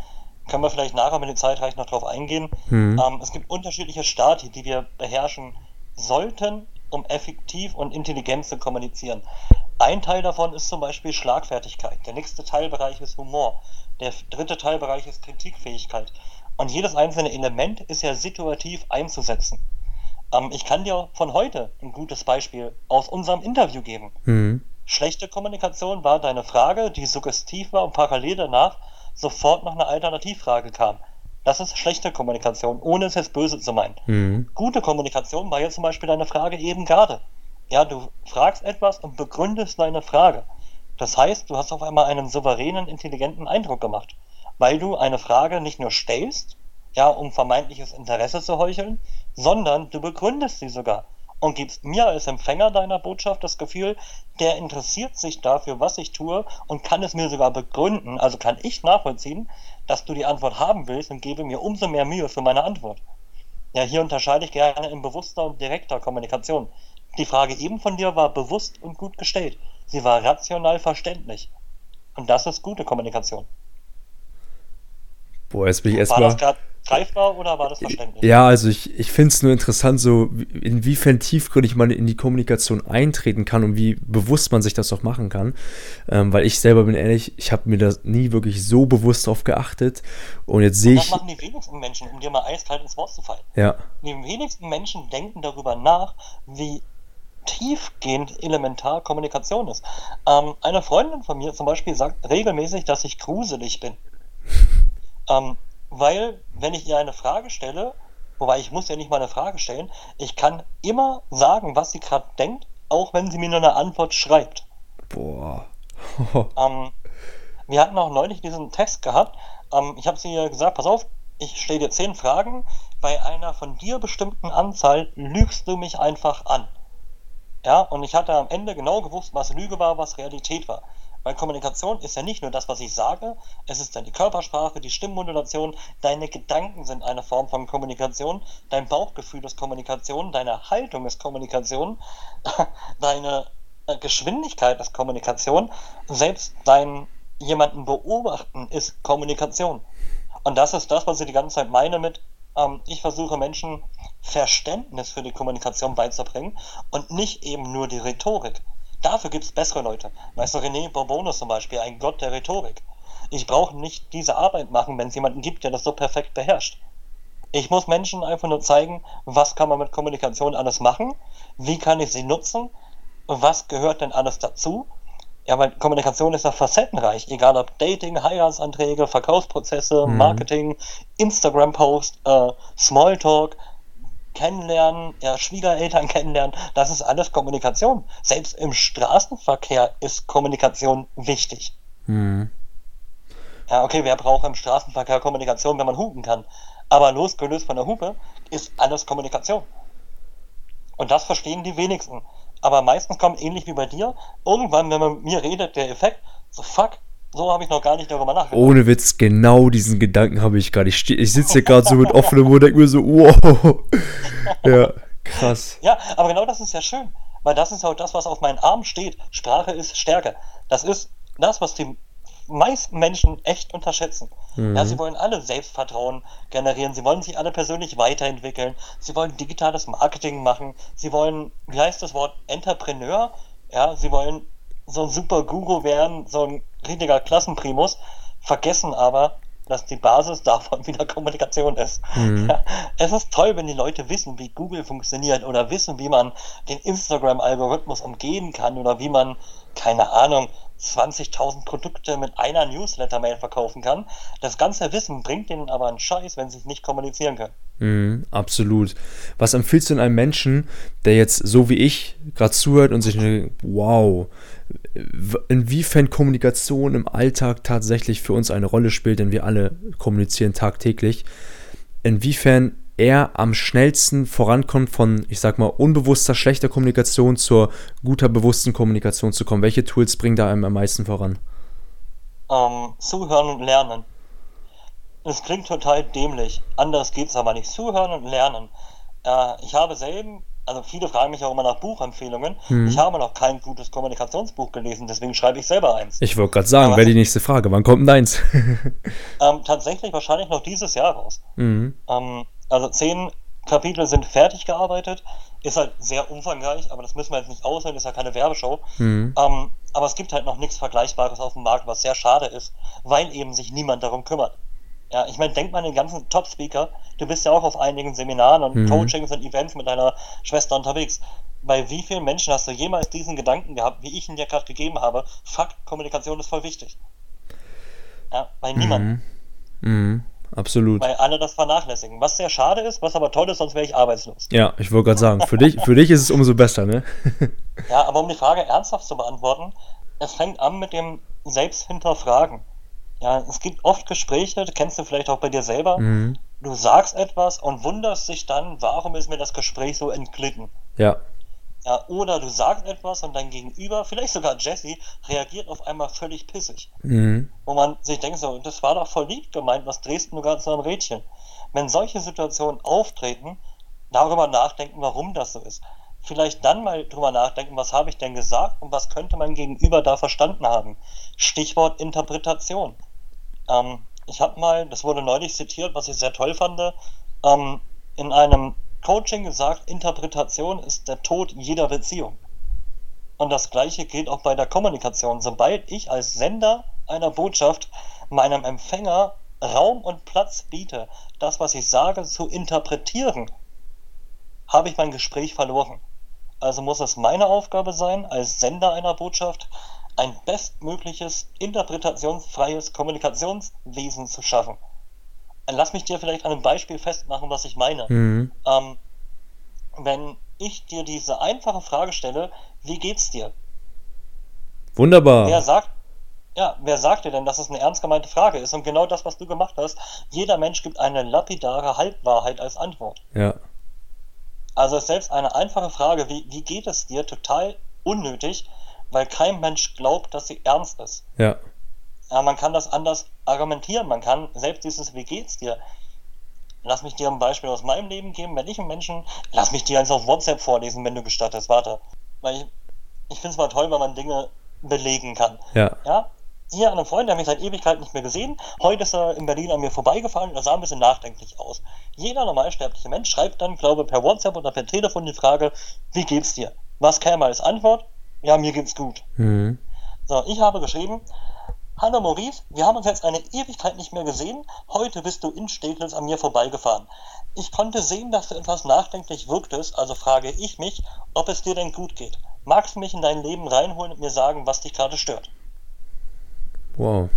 Können wir vielleicht nachher, wenn die Zeit reicht, noch drauf eingehen. Mhm. Ähm, es gibt unterschiedliche Stati, die wir beherrschen sollten, um effektiv und intelligent zu kommunizieren. Ein Teil davon ist zum Beispiel Schlagfertigkeit. Der nächste Teilbereich ist Humor. Der dritte Teilbereich ist Kritikfähigkeit. Und jedes einzelne Element ist ja situativ einzusetzen. Ähm, ich kann dir von heute ein gutes Beispiel aus unserem Interview geben. Mhm. Schlechte Kommunikation war deine Frage, die suggestiv war und parallel danach sofort noch eine Alternativfrage kam. Das ist schlechte Kommunikation, ohne es jetzt böse zu meinen. Mhm. Gute Kommunikation war jetzt zum Beispiel deine Frage eben gerade. Ja, du fragst etwas und begründest deine Frage. Das heißt, du hast auf einmal einen souveränen, intelligenten Eindruck gemacht weil du eine Frage nicht nur stellst, ja, um vermeintliches Interesse zu heucheln, sondern du begründest sie sogar und gibst mir als Empfänger deiner Botschaft das Gefühl, der interessiert sich dafür, was ich tue und kann es mir sogar begründen, also kann ich nachvollziehen, dass du die Antwort haben willst und gebe mir umso mehr Mühe für meine Antwort. Ja, hier unterscheide ich gerne in bewusster und direkter Kommunikation. Die Frage eben von dir war bewusst und gut gestellt. Sie war rational verständlich. Und das ist gute Kommunikation. Boah, jetzt bin ich erstmal. War das gerade greifbar oder war das verständlich? Ja, also ich, ich finde es nur interessant, so inwiefern tiefgründig man in die Kommunikation eintreten kann und wie bewusst man sich das auch machen kann. Ähm, weil ich selber bin ehrlich, ich habe mir das nie wirklich so bewusst darauf geachtet. Und jetzt sehe ich. Das machen die wenigsten Menschen, um dir mal eiskalt ins Wort zu fallen. Ja. Die wenigsten Menschen denken darüber nach, wie tiefgehend elementar Kommunikation ist. Ähm, eine Freundin von mir zum Beispiel sagt regelmäßig, dass ich gruselig bin. Ähm, weil, wenn ich ihr eine Frage stelle, wobei ich muss ja nicht mal eine Frage stellen, ich kann immer sagen, was sie gerade denkt, auch wenn sie mir nur eine Antwort schreibt. Boah. *laughs* ähm, wir hatten auch neulich diesen Test gehabt. Ähm, ich habe sie ihr gesagt, pass auf, ich stelle dir zehn Fragen. Bei einer von dir bestimmten Anzahl lügst du mich einfach an. Ja, und ich hatte am Ende genau gewusst, was Lüge war, was Realität war. Weil Kommunikation ist ja nicht nur das, was ich sage, es ist dann die Körpersprache, die Stimmmodulation, deine Gedanken sind eine Form von Kommunikation, dein Bauchgefühl ist Kommunikation, deine Haltung ist Kommunikation, *laughs* deine äh, Geschwindigkeit ist Kommunikation, selbst dein jemanden beobachten ist Kommunikation. Und das ist das, was ich die ganze Zeit meine mit, ähm, ich versuche Menschen Verständnis für die Kommunikation beizubringen und nicht eben nur die Rhetorik. Dafür gibt es bessere Leute. Weißt du, René Bourbon zum Beispiel, ein Gott der Rhetorik. Ich brauche nicht diese Arbeit machen, wenn es jemanden gibt, der das so perfekt beherrscht. Ich muss Menschen einfach nur zeigen, was kann man mit Kommunikation alles machen, wie kann ich sie nutzen, was gehört denn alles dazu. Ja, weil Kommunikation ist ja facettenreich, egal ob Dating, Heiratsanträge, Verkaufsprozesse, mhm. Marketing, Instagram-Post, äh, Smalltalk, kennenlernen, ja, Schwiegereltern *laughs* kennenlernen, das ist alles Kommunikation. Selbst im Straßenverkehr ist Kommunikation wichtig. Mhm. Ja, okay, wer braucht im Straßenverkehr Kommunikation, wenn man hupen kann? Aber losgelöst von der Hupe ist alles Kommunikation. Und das verstehen die wenigsten. Aber meistens kommt ähnlich wie bei dir, irgendwann, wenn man mit mir redet, der Effekt, so fuck, so habe ich noch gar nicht darüber nachgedacht. Ohne Witz, genau diesen Gedanken habe ich gerade. Ich, ich sitze hier gerade so mit offenem Mund und denke mir so, wow. *laughs* Ja, krass. Ja, aber genau das ist ja schön, weil das ist auch das, was auf meinen Arm steht. Sprache ist Stärke. Das ist das, was die meisten Menschen echt unterschätzen. Ja, sie wollen alle Selbstvertrauen generieren, sie wollen sich alle persönlich weiterentwickeln, sie wollen digitales Marketing machen, sie wollen, wie heißt das Wort, Entrepreneur, ja, sie wollen so ein super Guru werden, so ein richtiger Klassenprimus, vergessen aber, dass die Basis *laughs* davon wieder Kommunikation ist. Ja, es ist toll, wenn die Leute wissen, wie Google funktioniert oder wissen, wie man den Instagram-Algorithmus umgehen kann oder wie man, keine Ahnung, 20.000 Produkte mit einer Newsletter-Mail verkaufen kann. Das ganze Wissen bringt denen aber einen Scheiß, wenn sie es nicht kommunizieren können. Mhm, absolut. Was empfiehlst du denn einem Menschen, der jetzt so wie ich gerade zuhört und sich denkt, wow, inwiefern Kommunikation im Alltag tatsächlich für uns eine Rolle spielt, denn wir alle kommunizieren tagtäglich, inwiefern er am schnellsten vorankommt von, ich sag mal, unbewusster, schlechter Kommunikation zur guter, bewussten Kommunikation zu kommen. Welche Tools bringen da einem am meisten voran? Ähm, zuhören und lernen. Es klingt total dämlich. Anders geht's aber nicht. Zuhören und lernen. Äh, ich habe selben, also viele fragen mich auch immer nach Buchempfehlungen. Ich habe noch kein gutes Kommunikationsbuch gelesen, deswegen schreibe ich selber eins. Ich wollte gerade sagen, wäre die nächste Frage. Wann kommt denn deins? *laughs* Ähm, tatsächlich wahrscheinlich noch dieses Jahr raus. mhm. Ähm, also zehn Kapitel sind fertig gearbeitet. Ist halt sehr umfangreich, aber das müssen wir jetzt nicht aussehen, ist ja keine Werbeshow. Mhm. Ähm, aber es gibt halt noch nichts Vergleichbares auf dem Markt, was sehr schade ist, weil eben sich niemand darum kümmert. Ja, ich meine, denk mal an den ganzen Top-Speaker. Du bist ja auch auf einigen Seminaren und Mhm. Coachings und Events mit deiner Schwester unterwegs. Bei wie vielen Menschen hast du jemals diesen Gedanken gehabt, wie ich ihn dir gerade gegeben habe? Fakt, Kommunikation ist voll wichtig. Ja, bei niemandem. Mhm. Absolut. Weil alle das vernachlässigen. Was sehr schade ist, was aber toll ist, sonst wäre ich arbeitslos. Ja, ich wollte gerade sagen, für dich, für dich ist es umso besser, ne? Ja, aber um die Frage ernsthaft zu beantworten, es fängt an mit dem Selbsthinterfragen. Ja, es gibt oft Gespräche, das kennst du vielleicht auch bei dir selber. Mhm. Du sagst etwas und wunderst dich dann, warum ist mir das Gespräch so entglitten? Ja. Ja, oder du sagst etwas und dein Gegenüber, vielleicht sogar Jesse, reagiert auf einmal völlig pissig. Mhm. Wo man sich denkt, so, das war doch voll lieb gemeint, was drehst du gerade so am Rädchen? Wenn solche Situationen auftreten, darüber nachdenken, warum das so ist. Vielleicht dann mal drüber nachdenken, was habe ich denn gesagt und was könnte mein Gegenüber da verstanden haben. Stichwort Interpretation. Ähm, ich habe mal, das wurde neulich zitiert, was ich sehr toll fand, ähm, in einem Coaching gesagt, Interpretation ist der Tod jeder Beziehung. Und das gleiche gilt auch bei der Kommunikation. Sobald ich als Sender einer Botschaft meinem Empfänger Raum und Platz biete, das, was ich sage, zu interpretieren, habe ich mein Gespräch verloren. Also muss es meine Aufgabe sein, als Sender einer Botschaft ein bestmögliches, interpretationsfreies Kommunikationswesen zu schaffen. Lass mich dir vielleicht an einem Beispiel festmachen, was ich meine. Mhm. Ähm, wenn ich dir diese einfache Frage stelle, wie geht's dir? Wunderbar. Wer sagt, ja, wer sagt dir denn, dass es eine ernst gemeinte Frage ist? Und genau das, was du gemacht hast, jeder Mensch gibt eine lapidare Halbwahrheit als Antwort. Ja. Also ist selbst eine einfache Frage, wie, wie geht es dir, total unnötig, weil kein Mensch glaubt, dass sie ernst ist. Ja. Ja, man kann das anders argumentieren. Man kann selbst dieses Wie geht's dir? Lass mich dir ein Beispiel aus meinem Leben geben. Wenn ich einen Menschen, lass mich dir eins auf WhatsApp vorlesen, wenn du gestattest. Warte. Weil ich, ich finde es mal toll, wenn man Dinge belegen kann. Ja. Ja, hier an einem Freund, der hat mich seit Ewigkeit nicht mehr gesehen. Heute ist er in Berlin an mir vorbeigefahren und er sah ein bisschen nachdenklich aus. Jeder normalsterbliche Mensch schreibt dann, glaube per WhatsApp oder per Telefon die Frage, wie geht's dir? Was käme als Antwort? Ja, mir geht's gut. Mhm. So, ich habe geschrieben, Hallo Maurice, wir haben uns jetzt eine Ewigkeit nicht mehr gesehen. Heute bist du in Steglitz an mir vorbeigefahren. Ich konnte sehen, dass du etwas nachdenklich wirktest, also frage ich mich, ob es dir denn gut geht. Magst du mich in dein Leben reinholen und mir sagen, was dich gerade stört? Wow.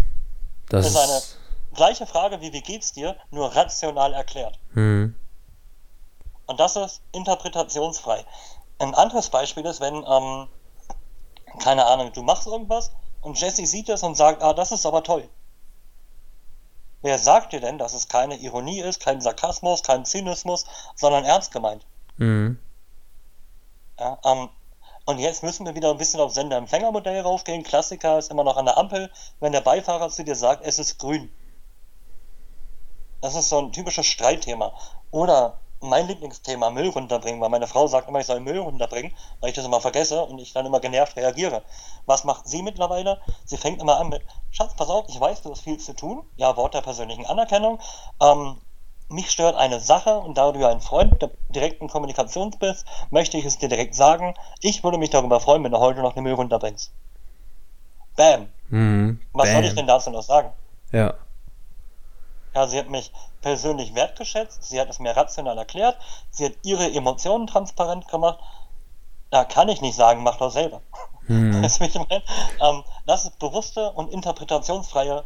Das Das ist eine gleiche Frage wie wie geht's dir, nur rational erklärt. Mhm. Und das ist interpretationsfrei. Ein anderes Beispiel ist, wenn, ähm, keine Ahnung, du machst irgendwas und Jesse sieht es und sagt, ah, das ist aber toll. Wer sagt dir denn, dass es keine Ironie ist, kein Sarkasmus, kein Zynismus, sondern ernst gemeint? Mhm. Ja, ähm, Und jetzt müssen wir wieder ein bisschen auf Sender-Empfänger-Modell raufgehen. Klassiker ist immer noch an der Ampel, wenn der Beifahrer zu dir sagt, es ist grün. Das ist so ein typisches Streitthema. Oder mein Lieblingsthema, Müll runterbringen, weil meine Frau sagt immer, ich soll Müll runterbringen, weil ich das immer vergesse und ich dann immer genervt reagiere. Was macht sie mittlerweile? Sie fängt immer an mit, Schatz, pass auf, ich weiß, du hast viel zu tun. Ja, Wort der persönlichen Anerkennung. Ähm, mich stört eine Sache und da du ja ein Freund der direkten Kommunikation bist, möchte ich es dir direkt sagen, ich würde mich darüber freuen, wenn du heute noch eine Müll runterbringst. Bam. Mhm. Was Bam. soll ich denn dazu noch sagen? Ja. Ja, sie hat mich persönlich wertgeschätzt, sie hat es mir rational erklärt, sie hat ihre Emotionen transparent gemacht. Da kann ich nicht sagen, mach doch selber. *laughs* Wie ich meine? Ähm, das ist bewusste und interpretationsfreie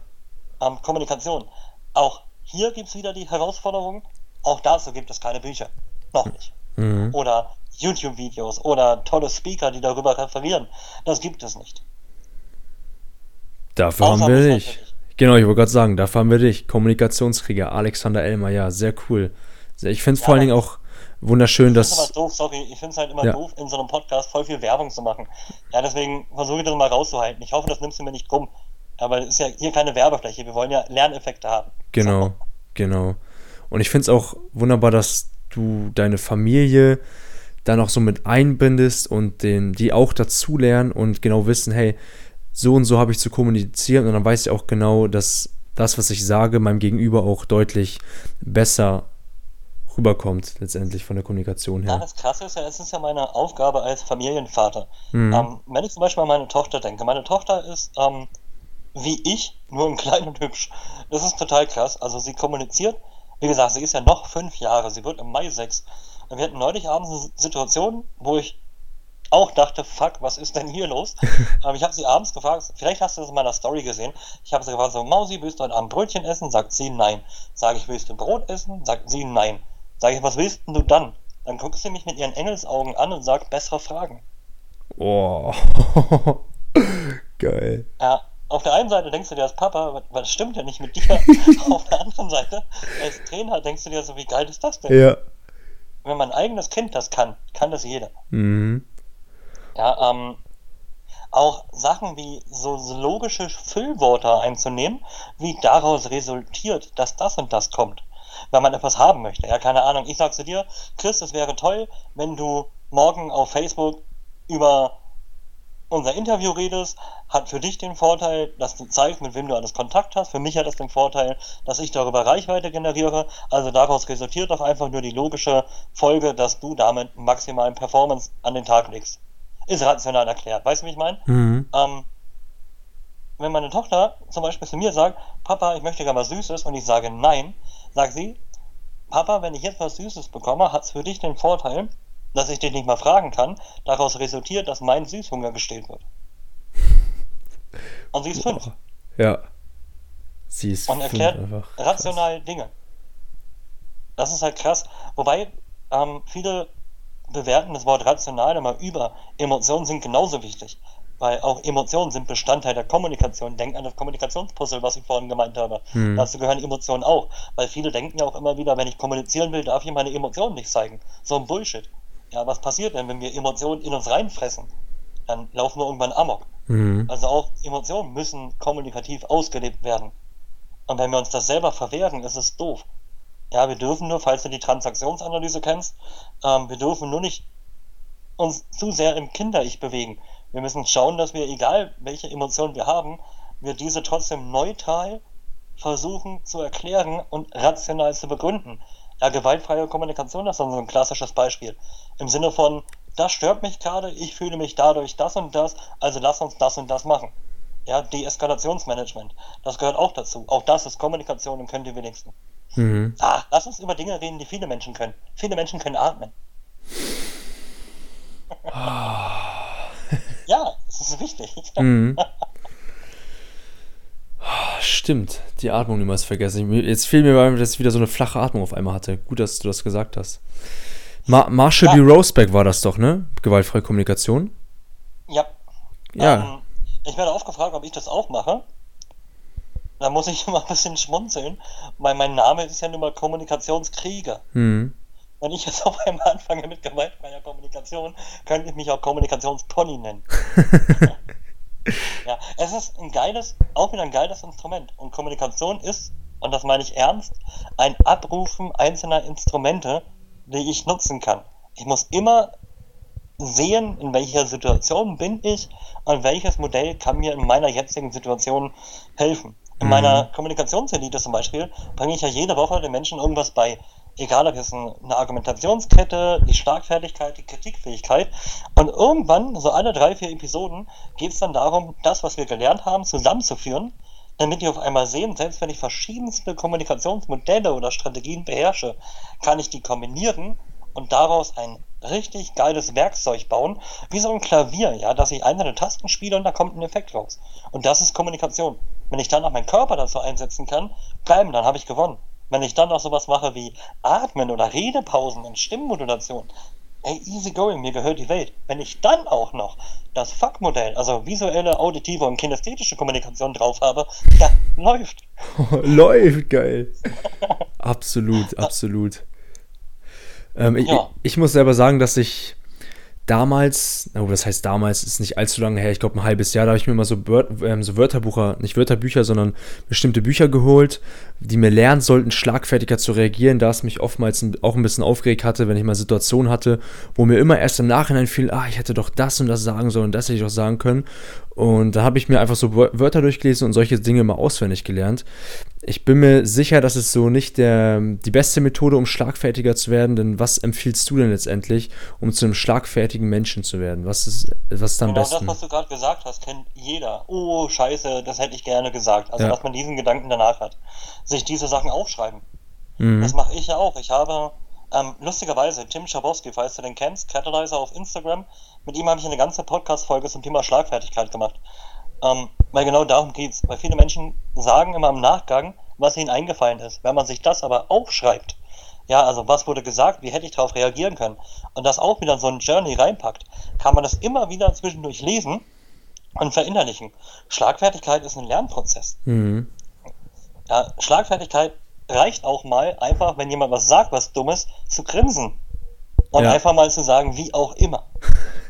ähm, Kommunikation. Auch hier gibt es wieder die Herausforderung, auch dazu gibt es keine Bücher. Noch nicht. Mhm. Oder YouTube-Videos oder tolle Speaker, die darüber referieren. Das gibt es nicht. Dafür Außer haben wir dich. Genau, ich wollte gerade sagen, dafür haben wir dich. Kommunikationskrieger Alexander Elmer, ja, sehr cool. Ich finde es Ja, vor allen Dingen auch wunderschön, Das dass. doof, sorry, ich finde es halt immer Ja. doof, in so einem Podcast voll viel Werbung zu machen. Ja, deswegen versuche ich das mal rauszuhalten. Ich hoffe, das nimmst du mir nicht krumm. Aber es ist ja hier keine Werbefläche. Wir wollen ja Lerneffekte haben. Genau, genau. Und ich finde es auch wunderbar, dass du deine Familie da noch so mit einbindest und den, die auch dazulernen und genau wissen, hey, so und so habe ich zu kommunizieren und dann weiß ich auch genau, dass das, was ich sage, meinem Gegenüber auch deutlich besser rüberkommt, letztendlich von der Kommunikation Ja, her. das Krasse ist ja, es ist ja meine Aufgabe als Familienvater. Mhm. Ähm, wenn ich zum Beispiel an meine Tochter denke, meine Tochter ist ähm, wie ich, nur in klein und hübsch. Das ist total krass. Also sie kommuniziert, wie gesagt, sie ist ja noch fünf Jahre, sie wird im Mai sechs. Und wir hatten neulich abends eine Situation, wo ich auch dachte, fuck, was ist denn hier los? *laughs* Aber ich habe sie abends gefragt, vielleicht hast du das in meiner Story gesehen. Ich habe sie gefragt, so, Mausi, willst du heute Abend Brötchen essen? Sagt sie nein. Sage ich, willst du Brot essen? Sagt sie nein. Sage ich, was willst denn du dann? Dann guckt sie mich mit ihren Engelsaugen an und sagt, bessere Fragen. Oh. *laughs* Geil. Ja, auf der einen Seite denkst du dir als Papa, was, was stimmt denn nicht mit dir? *laughs* auf der anderen Seite, als Trainer denkst du dir so, wie geil ist das denn? Ja. Wenn mein eigenes Kind das kann, kann das jeder. Mhm. Ja, ähm, auch Sachen wie so, logische Füllwörter einzunehmen, wie daraus resultiert, dass das und das kommt. Wenn man etwas haben möchte. Ja, keine Ahnung. Ich sag zu dir, Chris, es wäre toll, wenn du morgen auf Facebook über unser Interview redest, hat für dich den Vorteil, dass du zeigst, mit wem du alles Kontakt hast. Für mich hat es den Vorteil, dass ich darüber Reichweite generiere. Also daraus resultiert doch einfach nur die logische Folge, dass du damit maximalen Performance an den Tag legst. Ist rational erklärt. Weißt du, wie ich meine? Mhm. Ähm, wenn meine Tochter zum Beispiel zu mir sagt, Papa, ich möchte gerne was Süßes und ich sage nein, sagt sie, Papa, wenn ich jetzt was Süßes bekomme, hat es für dich den Vorteil, dass ich dich nicht mal fragen kann. Daraus resultiert, dass mein Süßhunger gestillt wird. Und sie ist fünf Ja. Sie ist und erklärt rational Dinge. Das ist halt krass. Wobei ähm, viele bewerten das Wort rational immer über. Emotionen sind genauso wichtig. Weil auch Emotionen sind Bestandteil der Kommunikation. Denk an das Kommunikationspuzzle, was ich vorhin gemeint habe. Hm. Dazu gehören Emotionen auch. Weil viele denken ja auch immer wieder, wenn ich kommunizieren will, darf ich meine Emotionen nicht zeigen. So ein Bullshit. Ja, was passiert denn, wenn wir Emotionen in uns reinfressen? Dann laufen wir irgendwann amok. Mhm. Also auch Emotionen müssen kommunikativ ausgelebt werden. Und wenn wir uns das selber verwehren, ist es doof. Ja, wir dürfen nur, falls du die Transaktionsanalyse kennst, ähm, wir dürfen nur nicht uns zu sehr im Kinder-Ich bewegen. Wir müssen schauen, dass wir, egal welche Emotionen wir haben, wir diese trotzdem neutral versuchen zu erklären und rational zu begründen. Ja, gewaltfreie Kommunikation ist dann so ein klassisches Beispiel. Im Sinne von, das stört mich gerade, ich fühle mich dadurch das und das, also lass uns das und das machen. Ja, Deeskalationsmanagement, das gehört auch dazu. Auch das ist Kommunikation und können die wenigsten. Mhm. Ah, lass uns über Dinge reden, die viele Menschen können. Viele Menschen können atmen. ja, das ist wichtig. Mhm. *laughs* Ah, Stimmt, die Atmung niemals vergessen. Ich- Jetzt fiel mir dass ich wieder so eine flache Atmung auf einmal hatte. Gut, dass du das gesagt hast. Ma Marshall Ja. B. Roseback war das doch, ne? Gewaltfreie Kommunikation. Ja. Ja. Ähm, ich werde oft gefragt, ob ich das auch mache. Da muss ich *laughs* immer ein bisschen schmunzeln, weil mein Name ist ja nun mal Kommunikationskrieger. Mhm. wenn ich jetzt *laughs* auf einmal anfange mit gewaltfreier Kommunikation, könnte ich mich auch Kommunikationspony nennen. *laughs* ja, es ist ein geiles, auch wieder ein geiles Instrument. Und Kommunikation ist, und das meine ich ernst, ein Abrufen einzelner Instrumente, die ich nutzen kann. Ich muss immer sehen, in welcher Situation bin ich und welches Modell kann mir in meiner jetzigen Situation helfen. In mhm. meiner Kommunikationselite zum Beispiel bringe ich ja jede Woche den Menschen irgendwas bei. Egal ob es eine Argumentationskette, die Schlagfertigkeit, die Kritikfähigkeit. Und irgendwann, so alle drei, vier Episoden, geht es dann darum, das, was wir gelernt haben, zusammenzuführen, damit die auf einmal sehen, selbst wenn ich verschiedenste Kommunikationsmodelle oder Strategien beherrsche, kann ich die kombinieren und daraus ein richtig geiles Werkzeug bauen, wie so ein Klavier, ja, dass ich einzelne Tasten spiele und da kommt ein Effekt raus. Und das ist Kommunikation. Wenn ich dann auch meinen Körper dazu einsetzen kann, bleiben, dann habe ich gewonnen. Wenn ich dann noch sowas mache wie Atmen oder Redepausen und Stimmmodulation, ey, easy going, mir gehört die Welt. Wenn ich dann auch noch das Fuck-Modell, also visuelle, auditive und kinästhetische Kommunikation drauf habe, ja, läuft. *laughs* läuft, geil. absolut, absolut. Ähm, ja. ich, ich, muss selber sagen, dass ich damals, oh, das heißt damals, ist nicht allzu lange her, ich glaube ein halbes Jahr, da habe ich mir mal so, ähm, so Wörterbucher, nicht Wörterbücher, sondern bestimmte Bücher geholt, die mir lernen sollten, schlagfertiger zu reagieren, da es mich oftmals auch ein bisschen aufgeregt hatte, wenn ich mal Situationen hatte, wo mir immer erst im Nachhinein fiel, ah, ich hätte doch das und das sagen sollen, das hätte ich auch sagen können. Und da habe ich mir einfach so Wörter durchgelesen und solche Dinge mal auswendig gelernt. Ich bin mir sicher, dass es so nicht der, die beste Methode, um schlagfertiger zu werden, denn was empfiehlst du denn letztendlich, um zu einem schlagfertigen Menschen zu werden? Was ist, was ist am genau besten? das, was du gerade gesagt hast, kennt jeder. Oh, scheiße, das hätte ich gerne gesagt. Also, ja. dass man diesen Gedanken danach hat. Sich diese Sachen aufschreiben. Mhm. Das mache ich ja auch. Ich habe ähm, lustigerweise, Tim Schabowski, falls du den kennst, Catalyzer auf Instagram, mit ihm habe ich eine ganze Podcast-Folge zum Thema Schlagfertigkeit gemacht. Ähm, weil genau darum geht es. Weil viele Menschen sagen immer im Nachgang, was ihnen eingefallen ist. Wenn man sich das aber aufschreibt, ja, also was wurde gesagt, wie hätte ich darauf reagieren können, und das auch wieder so ein Journey reinpackt, kann man das immer wieder zwischendurch lesen und verinnerlichen. Schlagfertigkeit ist ein Lernprozess. Mhm. Ja, Schlagfertigkeit reicht auch mal, einfach, wenn jemand was sagt, was Dummes, zu grinsen. Und ja. einfach mal zu sagen, wie auch immer. *laughs*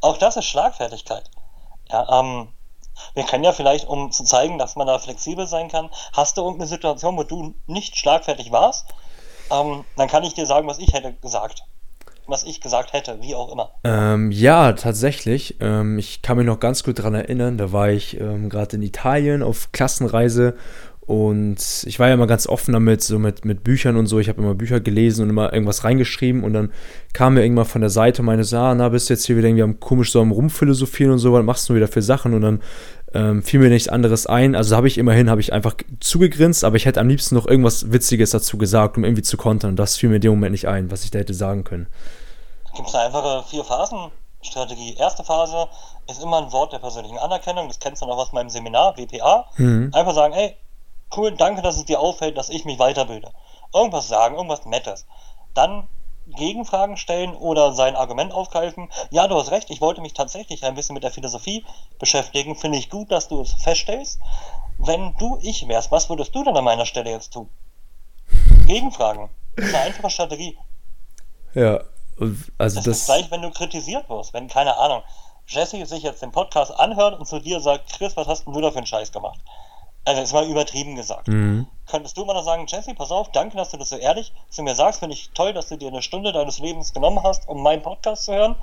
auch das ist Schlagfertigkeit. Ja, ähm, wir können ja vielleicht, um zu zeigen, dass man da flexibel sein kann, hast du irgendeine Situation, wo du nicht schlagfertig warst, ähm, dann kann ich dir sagen, was ich hätte gesagt. Was ich gesagt hätte, wie auch immer. Ähm, ja, tatsächlich. Ähm, ich kann mich noch ganz gut daran erinnern, da war ich ähm, gerade in Italien auf Klassenreise und ich war ja immer ganz offen damit, so mit, mit Büchern und so. Ich habe immer Bücher gelesen und immer irgendwas reingeschrieben. Und dann kam mir irgendwann von der Seite meine so, ah, na, bist du jetzt hier wieder irgendwie am komisch so am Rumphilosophieren und so, was machst du wieder für Sachen? Und dann ähm, fiel mir nichts anderes ein. Also habe ich immerhin, habe ich einfach zugegrinst, aber ich hätte am liebsten noch irgendwas Witziges dazu gesagt, um irgendwie zu kontern. Und das fiel mir in dem Moment nicht ein, was ich da hätte sagen können. Gibt es eine einfache Vier-Phasen-Strategie. Erste Phase ist immer ein Wort der persönlichen Anerkennung. Das kennst du noch aus meinem Seminar, WPA. Mhm. Einfach sagen, ey, cool, danke, dass es dir auffällt, dass ich mich weiterbilde. Irgendwas sagen, irgendwas Nettes. Dann Gegenfragen stellen oder sein Argument aufgreifen. Ja, du hast recht, ich wollte mich tatsächlich ein bisschen mit der Philosophie beschäftigen. Finde ich gut, dass du es feststellst. Wenn du ich wärst, was würdest du denn an meiner Stelle jetzt tun? Gegenfragen. Das ist eine einfache Strategie. Ja, also das, das ist gleich, wenn du kritisiert wirst, wenn, keine Ahnung, Jesse sich jetzt den Podcast anhört und zu dir sagt, Chris, was hast denn du da für einen Scheiß gemacht? Also ist mal übertrieben gesagt. Mhm. Könntest du mal noch sagen, Jesse, pass auf, danke, dass du das so ehrlich zu mir sagst. Finde ich toll, dass du dir eine Stunde deines Lebens genommen hast, um meinen Podcast zu hören.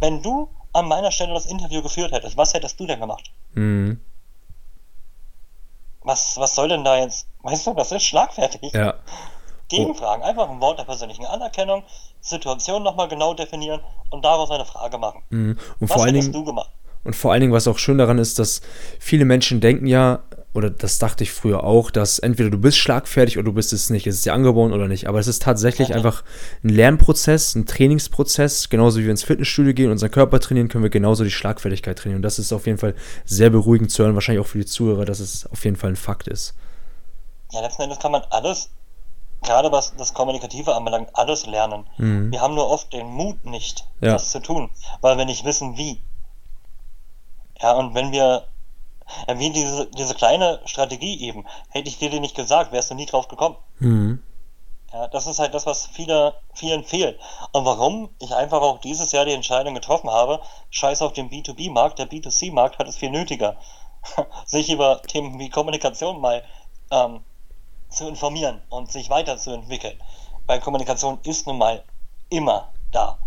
Wenn du an meiner Stelle das Interview geführt hättest, was hättest du denn gemacht? Mhm. Was, was soll denn da jetzt? Weißt du, das ist schlagfertig. Ja. Gegenfragen, einfach ein Wort der persönlichen Anerkennung, Situation nochmal genau definieren und daraus eine Frage machen. Mhm. Und was vor allen Dingen, du gemacht? Und vor allen Dingen, was auch schön daran ist, dass viele Menschen denken ja, oder das dachte ich früher auch, dass entweder du bist schlagfertig oder du bist es nicht. Es ist dir angeboren oder nicht. Aber es ist tatsächlich okay. einfach ein Lernprozess, ein Trainingsprozess. Genauso wie wir ins Fitnessstudio gehen, unseren Körper trainieren, können wir genauso die Schlagfertigkeit trainieren. Und das ist auf jeden Fall sehr beruhigend zu hören, wahrscheinlich auch für die Zuhörer, dass es auf jeden Fall ein Fakt ist. Ja, letzten Endes kann man alles, gerade was das Kommunikative anbelangt, alles lernen. Mhm. Wir haben nur oft den Mut nicht, ja. das zu tun, weil wir nicht wissen, wie. Ja, und wenn wir ja, wie diese, diese kleine Strategie eben. Hätte ich dir die nicht gesagt, wärst du nie drauf gekommen. Mhm. Ja, das ist halt das, was viele, vielen fehlt. Und warum ich einfach auch dieses Jahr die Entscheidung getroffen habe, scheiß auf den B2B-Markt, der B2C-Markt hat es viel nötiger, *laughs* sich über Themen wie Kommunikation mal ähm, zu informieren und sich weiterzuentwickeln. Weil Kommunikation ist nun mal immer da.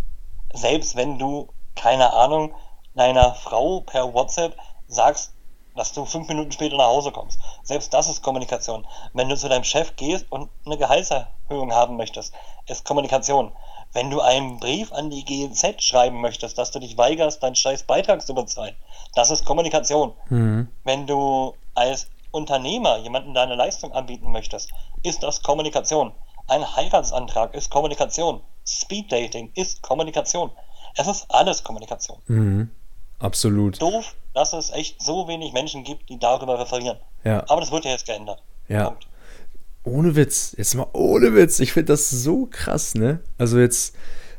Selbst wenn du, keine Ahnung, deiner Frau per WhatsApp sagst, dass du fünf Minuten später nach Hause kommst. Selbst das ist Kommunikation. Wenn du zu deinem Chef gehst und eine Gehaltserhöhung haben möchtest, ist Kommunikation. Wenn du einen Brief an die GEZ schreiben möchtest, dass du dich weigerst, deinen scheiß Beitrag zu bezahlen, das ist Kommunikation. Mhm. Wenn du als Unternehmer jemanden deine Leistung anbieten möchtest, ist das Kommunikation. Ein Heiratsantrag ist Kommunikation. Speeddating ist Kommunikation. Es ist alles Kommunikation. Mhm. Absolut. Doof, dass es echt so wenig Menschen gibt, die darüber referieren. Ja. Aber das wird ja jetzt geändert. Ja. Punkt. Ohne Witz, jetzt mal ohne Witz. Ich finde das so krass, ne? Also jetzt,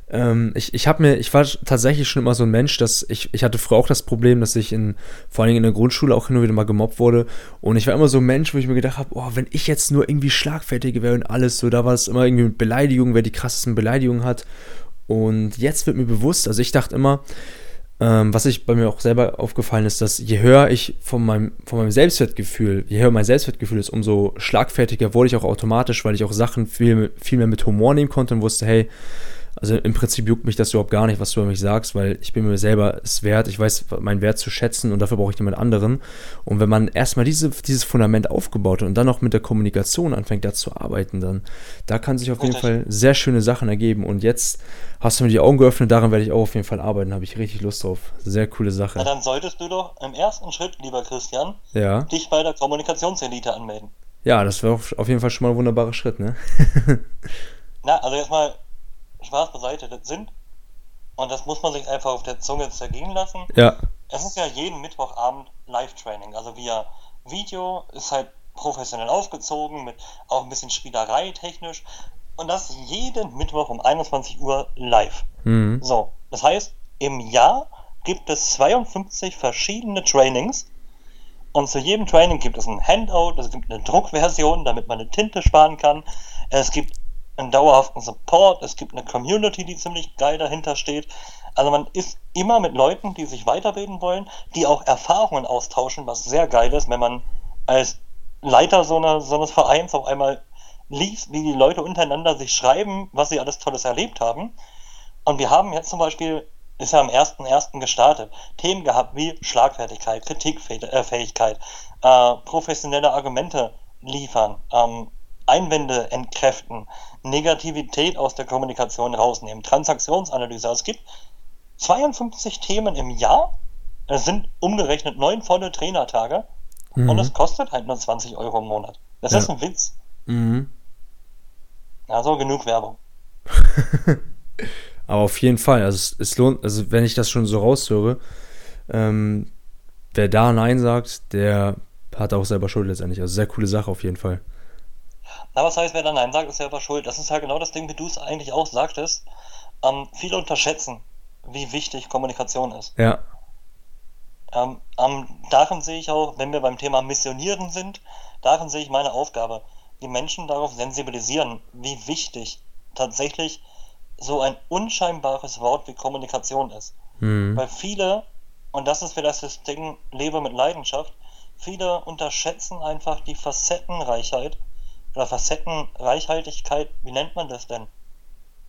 ähm, ich, ich habe mir, ich war tatsächlich schon immer so ein Mensch, dass ich, ich hatte früher auch das Problem, dass ich in, vor allen Dingen in der Grundschule auch hin und wieder mal gemobbt wurde. Und ich war immer so ein Mensch, wo ich mir gedacht habe, oh, wenn ich jetzt nur irgendwie schlagfertig wäre und alles, so, da war es immer irgendwie mit Beleidigungen, wer die krassesten Beleidigungen hat. Und jetzt wird mir bewusst, also ich dachte immer, ähm, was ich bei mir auch selber aufgefallen ist, dass je höher ich von meinem, von meinem Selbstwertgefühl, je höher mein Selbstwertgefühl ist, umso schlagfertiger wurde ich auch automatisch, weil ich auch Sachen viel, viel mehr mit Humor nehmen konnte und wusste, hey, also im Prinzip juckt mich das überhaupt gar nicht, was du über mich sagst, weil ich bin mir selber es wert, ich weiß meinen Wert zu schätzen und dafür brauche ich niemand anderen. Und wenn man erstmal diese, dieses Fundament aufgebaut hat und dann auch mit der Kommunikation anfängt, da zu arbeiten, dann da kann sich auf jeden Fall sehr schöne Sachen ergeben. Und jetzt hast du mir die Augen geöffnet, daran werde ich auch auf jeden Fall arbeiten, habe ich richtig Lust drauf. Sehr coole Sache. Na, dann solltest du doch im ersten Schritt, lieber Christian, ja. dich bei der Kommunikationselite anmelden. Ja, das wäre auf jeden Fall schon mal ein wunderbarer Schritt, ne? *laughs* Na, also erstmal Spaß beiseite, das sind, und das muss man sich einfach auf der Zunge zergehen lassen. Ja. Es ist ja jeden Mittwochabend Live-Training, also via Video, ist halt professionell aufgezogen, mit auch ein bisschen Spielerei technisch. Und das jeden Mittwoch um 21 Uhr live. Mhm. So, das heißt, im Jahr gibt es 52 verschiedene Trainings. Und zu jedem Training gibt es ein Handout, es gibt eine Druckversion, damit man eine Tinte sparen kann. Es gibt einen dauerhaften Support, es gibt eine Community, die ziemlich geil dahinter steht. Also man ist immer mit Leuten, die sich weiterbilden wollen, die auch Erfahrungen austauschen, was sehr geil ist, wenn man als Leiter so, eine, so eines Vereins auf einmal liest, wie die Leute untereinander sich schreiben, was sie alles Tolles erlebt haben. Und wir haben jetzt zum Beispiel, ist ja am 1.1. gestartet, Themen gehabt wie Schlagfertigkeit, Kritikfähigkeit, äh, professionelle Argumente liefern, ähm, Einwände entkräften, Negativität aus der Kommunikation rausnehmen, Transaktionsanalyse. Also es gibt 52 Themen im Jahr, es sind umgerechnet neun volle Trainertage mhm. und es kostet halt nur 20 Euro im Monat. Das ja. ist ein Witz. Mhm. Also genug Werbung. *laughs* Aber auf jeden Fall, also es, es, lohnt, also wenn ich das schon so raushöre, ähm, wer da Nein sagt, der hat auch selber Schuld letztendlich. Also sehr coole Sache auf jeden Fall. Na, was heißt, wer dann Nein sagt, ist selber schuld. Das ist ja genau das Ding, wie du es eigentlich auch sagtest. Ähm, viele unterschätzen, wie wichtig Kommunikation ist. Ja. Ähm, ähm, darin sehe ich auch, wenn wir beim Thema Missionieren sind, darin sehe ich meine Aufgabe, die Menschen darauf sensibilisieren, wie wichtig tatsächlich so ein unscheinbares Wort wie Kommunikation ist. Mhm. Weil viele, und das ist vielleicht das Ding, lebe mit Leidenschaft, viele unterschätzen einfach die Facettenreichheit oder Facettenreichhaltigkeit, wie nennt man das denn?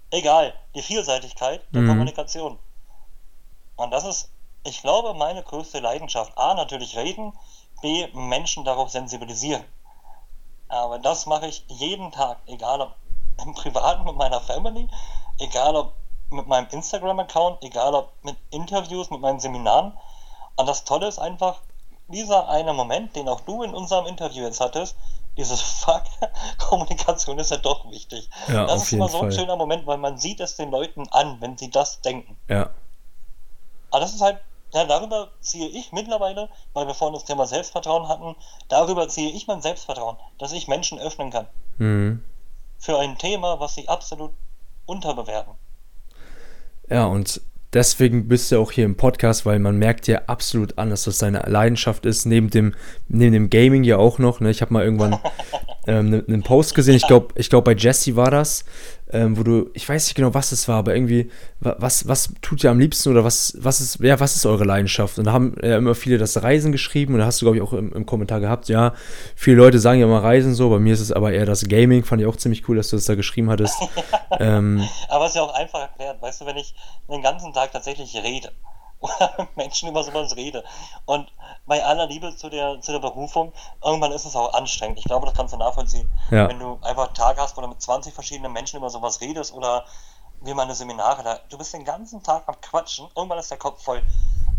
Egal, die Vielseitigkeit der mhm. Kommunikation. Und das ist, ich glaube, meine größte Leidenschaft. A, natürlich reden, B, Menschen darauf sensibilisieren. Aber das mache ich jeden Tag, egal ob im Privaten mit meiner Family, egal ob mit meinem Instagram-Account, egal ob mit Interviews, mit meinen Seminaren. Und das Tolle ist einfach, dieser eine Moment, den auch du in unserem Interview jetzt hattest, dieses Fuck, *laughs* Kommunikation ist ja doch wichtig. Ja, das ist immer so ein Fall. schöner Moment, weil man sieht es den Leuten an, wenn sie das denken. Ja. Aber das ist halt, ja, darüber ziehe ich mittlerweile, weil wir vorhin das Thema Selbstvertrauen hatten, darüber ziehe ich mein Selbstvertrauen, dass ich Menschen öffnen kann. Mhm. Für ein Thema, was sie absolut unterbewerten. Ja, und deswegen bist du auch hier im Podcast, weil man merkt dir absolut an, dass das deine Leidenschaft ist, neben dem, neben dem Gaming ja auch noch. Ne? Ich habe mal irgendwann *laughs* ähm, einen ne, Post gesehen, ich glaube, ich glaub, bei Jesse war das, ähm, wo du, ich weiß nicht genau, was es war, aber irgendwie, was, was tut ihr am liebsten oder was, was ist, ja, was ist eure Leidenschaft? Und da haben ja immer viele das Reisen geschrieben und da hast du, glaube ich, auch im, im, Kommentar gehabt, ja, viele Leute sagen ja immer Reisen so, bei mir ist es aber eher das Gaming, fand ich auch ziemlich cool, dass du das da geschrieben hattest. *laughs* ähm, aber es ist ja auch einfach erklärt, weißt du, wenn ich den ganzen Tag tatsächlich rede, *laughs* Menschen über sowas rede. Und bei aller Liebe zu der, zu der Berufung, irgendwann ist es auch anstrengend. Ich glaube, das kannst du nachvollziehen. Ja. Wenn du einfach einen Tag hast, wo du mit 20 verschiedenen Menschen über sowas redest oder wie meine Seminare, da, du bist den ganzen Tag am Quatschen, irgendwann ist der Kopf voll.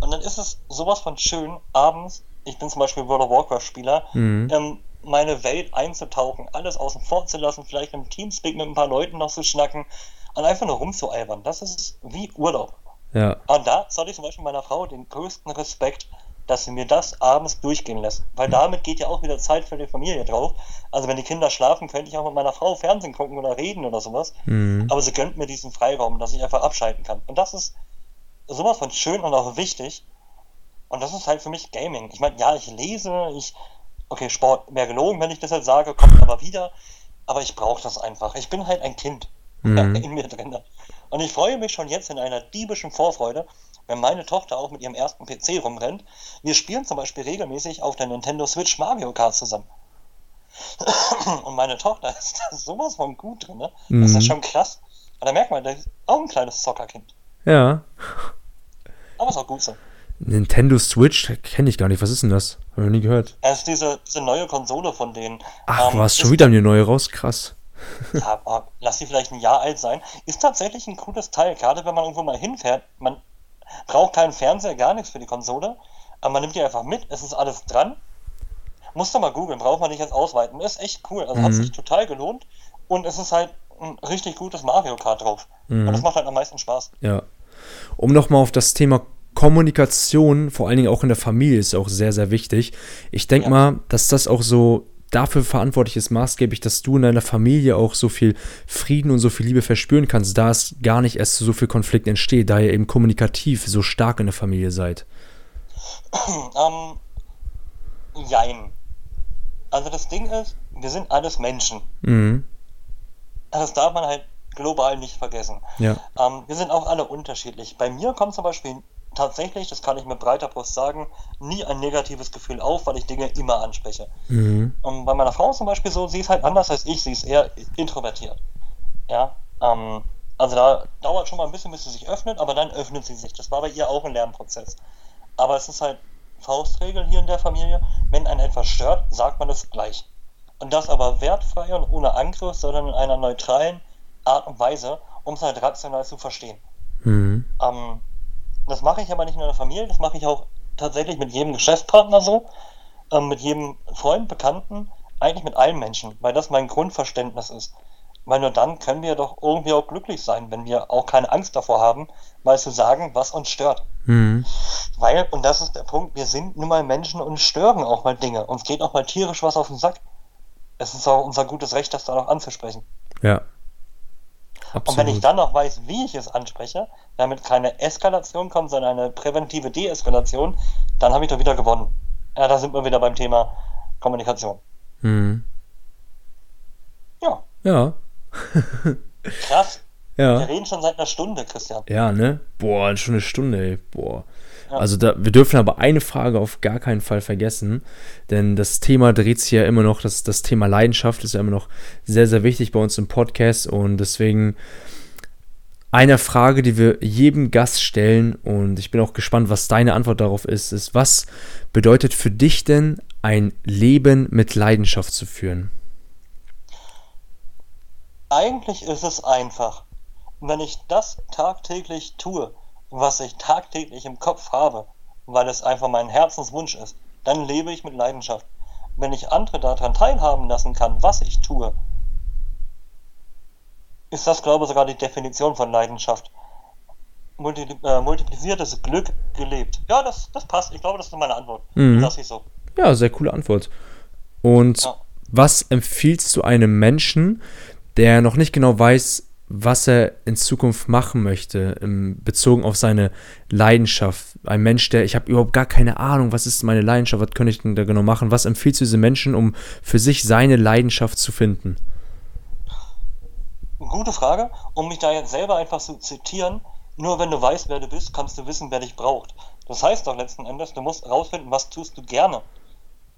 Und dann ist es sowas von schön, abends, ich bin zum Beispiel World of Warcraft-Spieler, mhm. ähm, meine Welt einzutauchen, alles außen vor zu lassen, vielleicht im Teamspeak mit ein paar Leuten noch zu schnacken und einfach nur rumzualbern. Das ist wie Urlaub. Ja. Und da soll ich zum Beispiel meiner Frau den größten Respekt, dass sie mir das abends durchgehen lässt. Weil damit geht ja auch wieder Zeit für die Familie drauf. Also wenn die Kinder schlafen, könnte ich auch mit meiner Frau Fernsehen gucken oder reden oder sowas. Mhm. Aber sie gönnt mir diesen Freiraum, dass ich einfach abschalten kann. Und das ist sowas von schön und auch wichtig. Und das ist halt für mich Gaming. Ich meine, ja, ich lese, ich. Okay, Sport wäre gelogen, wenn ich das jetzt sage, kommt aber wieder. Aber ich brauche das einfach. Ich bin halt ein Kind mhm. *laughs* in mir drin. Und ich freue mich schon jetzt in einer diebischen Vorfreude, wenn meine Tochter auch mit ihrem ersten PC rumrennt. Wir spielen zum Beispiel regelmäßig auf der Nintendo Switch Mario Kart zusammen. *clears throat* Und meine Tochter ist da sowas von gut drin, ne? Das mhm. ist schon krass. Und da merkt man, der ist auch ein kleines Zockerkind. Ja. Aber ist auch gut so. Nintendo Switch kenne ich gar nicht. Was ist denn das? Habe ich nie gehört. Es ist diese, diese neue Konsole von denen. Ach, ähm, was? Schon wieder eine neue raus? Krass ja, lass sie vielleicht ein Jahr alt sein, ist tatsächlich ein cooles Teil. Gerade wenn man irgendwo mal hinfährt, man braucht keinen Fernseher, gar nichts für die Konsole, aber man nimmt die einfach mit, es ist alles dran. Musst du mal googeln, braucht man nicht jetzt ausweiten. Ist echt cool, also mhm. hat sich total gelohnt und es ist halt ein richtig gutes Mario Kart drauf. Mhm. Und das macht halt am meisten Spaß. Ja. Um nochmal auf das Thema Kommunikation, vor allen Dingen auch in der Familie, ist auch sehr, sehr wichtig. Ich denke ja. mal, dass das auch so dafür verantwortlich ist maßgeblich, dass du in deiner Familie auch so viel Frieden und so viel Liebe verspüren kannst, da es gar nicht erst so viel Konflikt entsteht, da ihr eben kommunikativ so stark in der Familie seid? *clears throat* Ähm, jein. Also das Ding ist, wir sind alles Menschen. Mhm. Das darf man halt global nicht vergessen. Ja. Ähm, wir sind auch alle unterschiedlich. Bei mir kommt zum Beispiel tatsächlich, das kann ich mit breiter Brust sagen, nie ein negatives Gefühl auf, weil ich Dinge immer anspreche. Mhm. Und bei meiner Frau zum Beispiel so, sie ist halt anders als ich, sie ist eher introvertiert. Ja, ähm, also da dauert schon mal ein bisschen, bis sie sich öffnet, aber dann öffnet sie sich. Das war bei ihr auch ein Lernprozess. Aber es ist halt Faustregel hier in der Familie, wenn ein etwas stört, sagt man es gleich. Und das aber wertfrei und ohne Angriff, sondern in einer neutralen Art und Weise, um es halt rational zu verstehen. Mhm. Ähm, das mache ich aber nicht nur in der Familie, das mache ich auch tatsächlich mit jedem Geschäftspartner so, ähm, mit jedem Freund, Bekannten, eigentlich mit allen Menschen, weil das mein Grundverständnis ist. Weil nur dann können wir doch irgendwie auch glücklich sein, wenn wir auch keine Angst davor haben, mal zu sagen, was uns stört. Mhm. Weil, und das ist der Punkt, wir sind nun mal Menschen und stören auch mal Dinge. Uns geht auch mal tierisch was auf den Sack. Es ist auch unser gutes Recht, das da noch anzusprechen. Ja, Absolut. Und wenn ich dann noch weiß, wie ich es anspreche, damit keine Eskalation kommt, sondern eine präventive Deeskalation, dann habe ich doch wieder gewonnen. Ja, da sind wir wieder beim Thema Kommunikation. Mhm. Ja. Ja. Krass. *laughs* Ja. Wir reden schon seit einer Stunde, Christian. Ja, ne? Boah, schon eine Stunde, ey. Boah. Also da, wir dürfen aber eine Frage auf gar keinen Fall vergessen, denn das Thema dreht sich ja immer noch, das, das Thema Leidenschaft ist ja immer noch sehr, sehr wichtig bei uns im Podcast und deswegen eine Frage, die wir jedem Gast stellen und ich bin auch gespannt, was deine Antwort darauf ist, ist, was bedeutet für dich denn ein Leben mit Leidenschaft zu führen? Eigentlich ist es einfach. Wenn ich das tagtäglich tue, was ich tagtäglich im Kopf habe, weil es einfach mein Herzenswunsch ist, dann lebe ich mit Leidenschaft. Wenn ich andere daran teilhaben lassen kann, was ich tue, ist das, glaube ich, sogar die Definition von Leidenschaft. Multi äh, multipliziertes Glück gelebt. Ja, das, das passt. Ich glaube, das ist meine Antwort. Mhm. Das ist so. Ja, sehr coole Antwort. Und ja. was empfiehlst du einem Menschen, der noch nicht genau weiß, was er in Zukunft machen möchte, bezogen auf seine Leidenschaft. Ein Mensch, der, ich habe überhaupt gar keine Ahnung, was ist meine Leidenschaft, was könnte ich denn da genau machen? Was empfiehlst du diesen Menschen, um für sich seine Leidenschaft zu finden? Gute Frage. Um mich da jetzt selber einfach zu zitieren, nur wenn du weißt, wer du bist, kannst du wissen, wer dich braucht. Das heißt doch letzten Endes, du musst rausfinden, was tust du gerne.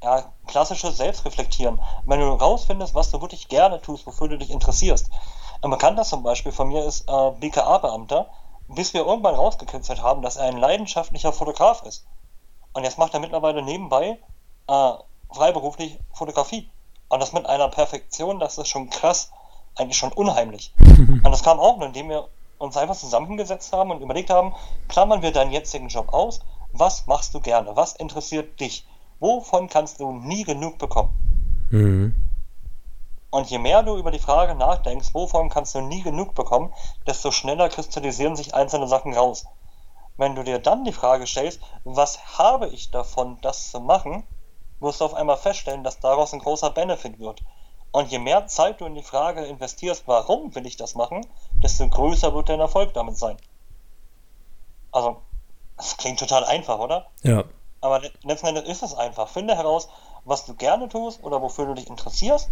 Ja, klassisches Selbstreflektieren. Wenn du rausfindest, was du wirklich gerne tust, wofür du dich interessierst, ein Bekannter zum Beispiel von mir ist äh, BKA-Beamter, bis wir irgendwann rausgekitzelt haben, dass er ein leidenschaftlicher Fotograf ist. Und jetzt macht er mittlerweile nebenbei äh, freiberuflich Fotografie. Und das mit einer Perfektion, das ist schon krass, eigentlich schon unheimlich. *laughs* und das kam auch, indem wir uns einfach zusammengesetzt haben und überlegt haben, klammern wir deinen jetzigen Job aus, was machst du gerne, was interessiert dich, wovon kannst du nie genug bekommen. Mhm. Und je mehr du über die Frage nachdenkst, wovon kannst du nie genug bekommen, desto schneller kristallisieren sich einzelne Sachen raus. Wenn du dir dann die Frage stellst, was habe ich davon, das zu machen, wirst du auf einmal feststellen, dass daraus ein großer Benefit wird. Und je mehr Zeit du in die Frage investierst, warum will ich das machen, desto größer wird dein Erfolg damit sein. Also, das klingt total einfach, oder? Ja. Aber letzten Endes ist es einfach. Finde heraus, was du gerne tust oder wofür du dich interessierst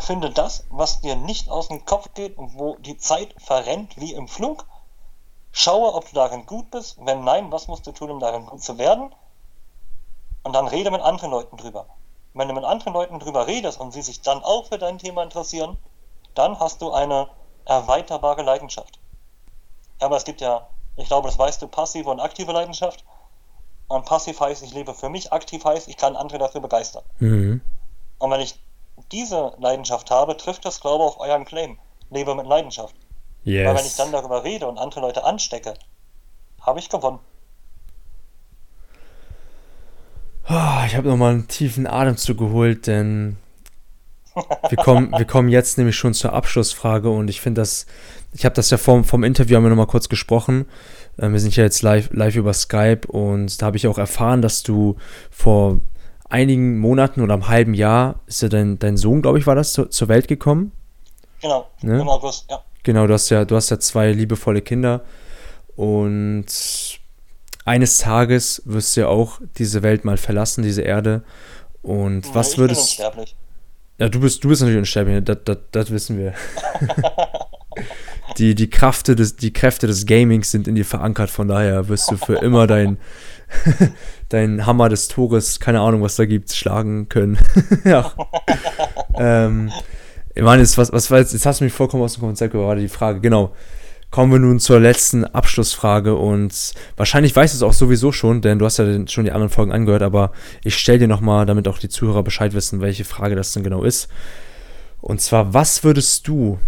finde das, was dir nicht aus dem Kopf geht und wo die Zeit verrennt wie im Flug. Schaue, ob du darin gut bist. Wenn nein, was musst du tun, um darin gut zu werden? Und dann rede mit anderen Leuten drüber. Wenn du mit anderen Leuten drüber redest und sie sich dann auch für dein Thema interessieren, dann hast du eine erweiterbare Leidenschaft. Aber es gibt ja, ich glaube, das weißt du, passive und aktive Leidenschaft. Und passiv heißt, ich lebe für mich, aktiv heißt, ich kann andere dafür begeistern. Mhm. Und wenn ich diese Leidenschaft habe, trifft das, glaube ich, auf euren Claim. Lebe mit Leidenschaft. Yes. Weil wenn ich dann darüber rede und andere Leute anstecke, habe ich gewonnen. Oh, ich habe nochmal einen tiefen Atemzug geholt, denn wir kommen, *laughs* wir kommen jetzt nämlich schon zur Abschlussfrage und ich finde das, ich habe das ja vom, vom Interview haben wir nochmal kurz gesprochen. Ähm, wir sind ja jetzt live, live über Skype und da habe ich auch erfahren, dass du vor einigen Monaten oder einem halben Jahr ist ja dein, dein Sohn, glaube ich, war das, zu, zur Welt gekommen. Genau, ne? im August, ja. Genau, du hast ja, du hast ja zwei liebevolle Kinder und eines Tages wirst du ja auch diese Welt mal verlassen, diese Erde. Und nee, was würdest. Bin unsterblich. Ja, du bist, du bist natürlich unsterblich, das, das, das wissen wir. *laughs* *laughs* die, die, Kräfte des, die Kräfte des Gamings sind in dir verankert, von daher wirst du für immer dein, *laughs* dein Hammer des Tores, keine Ahnung, was da gibt, schlagen können. *laughs* ja. ähm, ich meine, jetzt, was, was jetzt, hast du mich vollkommen aus dem Konzept gebracht, die Frage, genau. Kommen wir nun zur letzten Abschlussfrage und wahrscheinlich weißt du es auch sowieso schon, denn du hast ja schon die anderen Folgen angehört, aber ich stelle dir nochmal, damit auch die Zuhörer Bescheid wissen, welche Frage das denn genau ist. Und zwar, was würdest du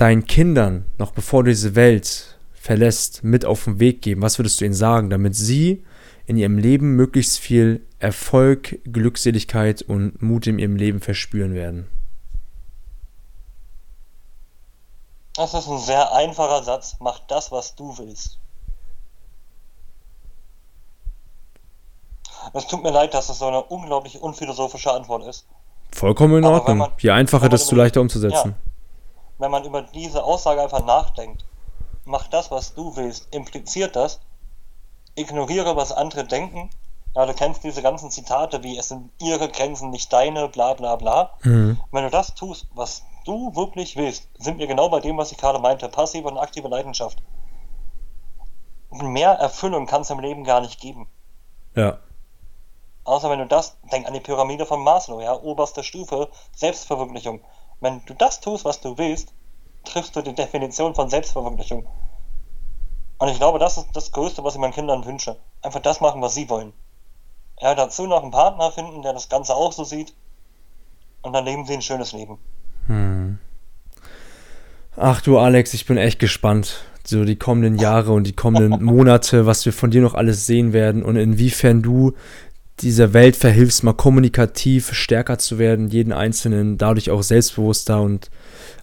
deinen Kindern, noch bevor du diese Welt verlässt, mit auf den Weg geben? Was würdest du ihnen sagen, damit sie in ihrem Leben möglichst viel Erfolg, Glückseligkeit und Mut in ihrem Leben verspüren werden? Das ist ein sehr einfacher Satz. Mach das, was du willst. Es tut mir leid, dass das so eine unglaublich unphilosophische Antwort ist. Vollkommen in Ordnung. Man, Je einfacher, desto leichter umzusetzen. Ja, wenn man über diese Aussage einfach nachdenkt, mach das, was du willst, impliziert das, ignoriere, was andere denken. Ja, du kennst diese ganzen Zitate wie, es sind ihre Grenzen, nicht deine, bla bla bla. Mhm. Wenn du das tust, was du wirklich willst, sind wir genau bei dem, was ich gerade meinte, passive und aktive Leidenschaft. Mehr Erfüllung kann es im Leben gar nicht geben. Ja. Außer wenn du das, denk an die Pyramide von Maslow, ja, oberste Stufe, Selbstverwirklichung. Wenn du das tust, was du willst, triffst du die Definition von Selbstverwirklichung. Und ich glaube, das ist das Größte, was ich meinen Kindern wünsche. Einfach das machen, was sie wollen. Ja, dazu noch einen Partner finden, der das Ganze auch so sieht. Und dann leben sie ein schönes Leben. Hm. Ach du Alex, ich bin echt gespannt. So die kommenden Jahre und die kommenden *laughs* Monate, was wir von dir noch alles sehen werden und inwiefern du dieser Welt verhilfst, mal kommunikativ stärker zu werden, jeden Einzelnen dadurch auch selbstbewusster und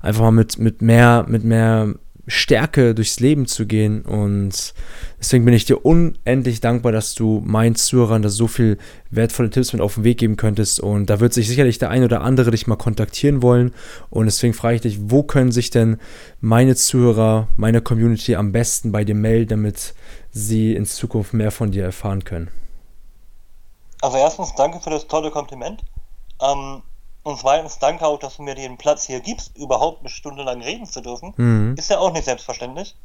einfach mal mit, mit mehr, mit mehr Stärke durchs Leben zu gehen. Und deswegen bin ich dir unendlich dankbar, dass du meinen Zuhörern da so viel wertvolle Tipps mit auf den Weg geben könntest. Und da wird sich sicherlich der ein oder andere dich mal kontaktieren wollen. Und deswegen frage ich dich, wo können sich denn meine Zuhörer, meine Community am besten bei dir melden, damit sie in Zukunft mehr von dir erfahren können? Also erstens danke für das tolle Kompliment. Ähm, und zweitens danke auch, dass du mir den Platz hier gibst, überhaupt eine Stunde lang reden zu dürfen. Mhm. Ist ja auch nicht selbstverständlich.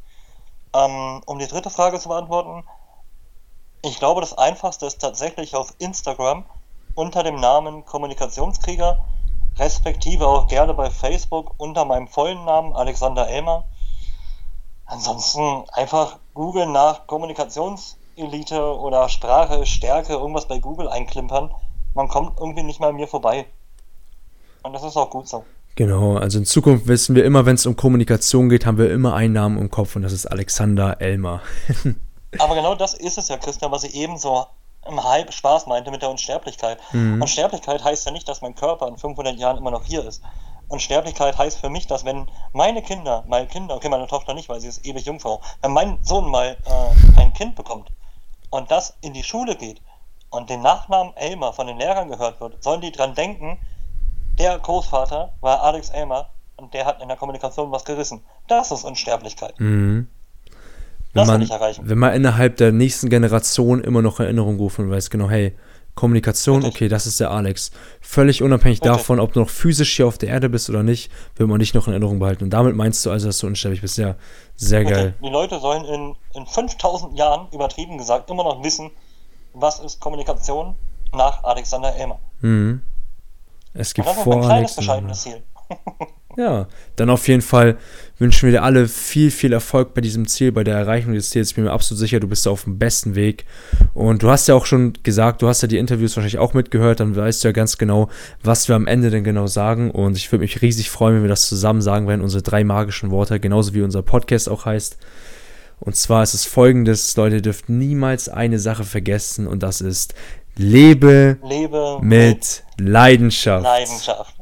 Ähm, um die dritte Frage zu beantworten, ich glaube, das Einfachste ist tatsächlich auf Instagram unter dem Namen Kommunikationskrieger, respektive auch gerne bei Facebook unter meinem vollen Namen Alexander Elmer. Ansonsten einfach googeln nach Kommunikationselite oder Sprache, Stärke, irgendwas bei Google einklimpern. Man kommt irgendwie nicht mal an mir vorbei. Und das ist auch gut so. Genau, also in Zukunft wissen wir immer, wenn es um Kommunikation geht, haben wir immer einen Namen im Kopf und das ist Alexander Elmer. *laughs* Aber genau das ist es ja, Christian, was ich eben so im Hype Spaß meinte mit der Unsterblichkeit. Mhm. Unsterblichkeit heißt ja nicht, dass mein Körper in 500 Jahren immer noch hier ist. Unsterblichkeit heißt für mich, dass wenn meine Kinder, meine Kinder, okay, meine Tochter nicht, weil sie ist ewig Jungfrau, wenn mein Sohn mal äh, ein Kind bekommt und das in die Schule geht und den Nachnamen Elmer von den Lehrern gehört wird, sollen die dran denken, der Großvater war Alex Elmer und der hat in der Kommunikation was gerissen. Das ist Unsterblichkeit. Mhm. Wenn das man, will ich erreichen. Wenn man innerhalb der nächsten Generation immer noch Erinnerungen rufen und weiß genau, hey, Kommunikation, okay, das ist der Alex. Völlig unabhängig Richtig. davon, ob du noch physisch hier auf der Erde bist oder nicht, will man dich noch in Erinnerung behalten. Und damit meinst du also, dass du unsterblich bist. Ja, sehr geil. Die Leute sollen in, in 5000 Jahren, übertrieben gesagt, immer noch wissen, was ist Kommunikation nach Alexander Elmer. Mhm. Es gibt vor Alex. *laughs* Ja, dann auf jeden Fall wünschen wir dir alle viel, viel Erfolg bei diesem Ziel, bei der Erreichung des Ziels. Ich bin mir absolut sicher, du bist auf dem besten Weg. Und du hast ja auch schon gesagt, du hast ja die Interviews wahrscheinlich auch mitgehört, dann weißt du ja ganz genau, was wir am Ende denn genau sagen. Und ich würde mich riesig freuen, wenn wir das zusammen sagen werden, unsere drei magischen Worte, genauso wie unser Podcast auch heißt. Und zwar ist es folgendes, Leute, ihr dürft niemals eine Sache vergessen und das ist Lebe, Lebe mit, mit Leidenschaft. Leidenschaft.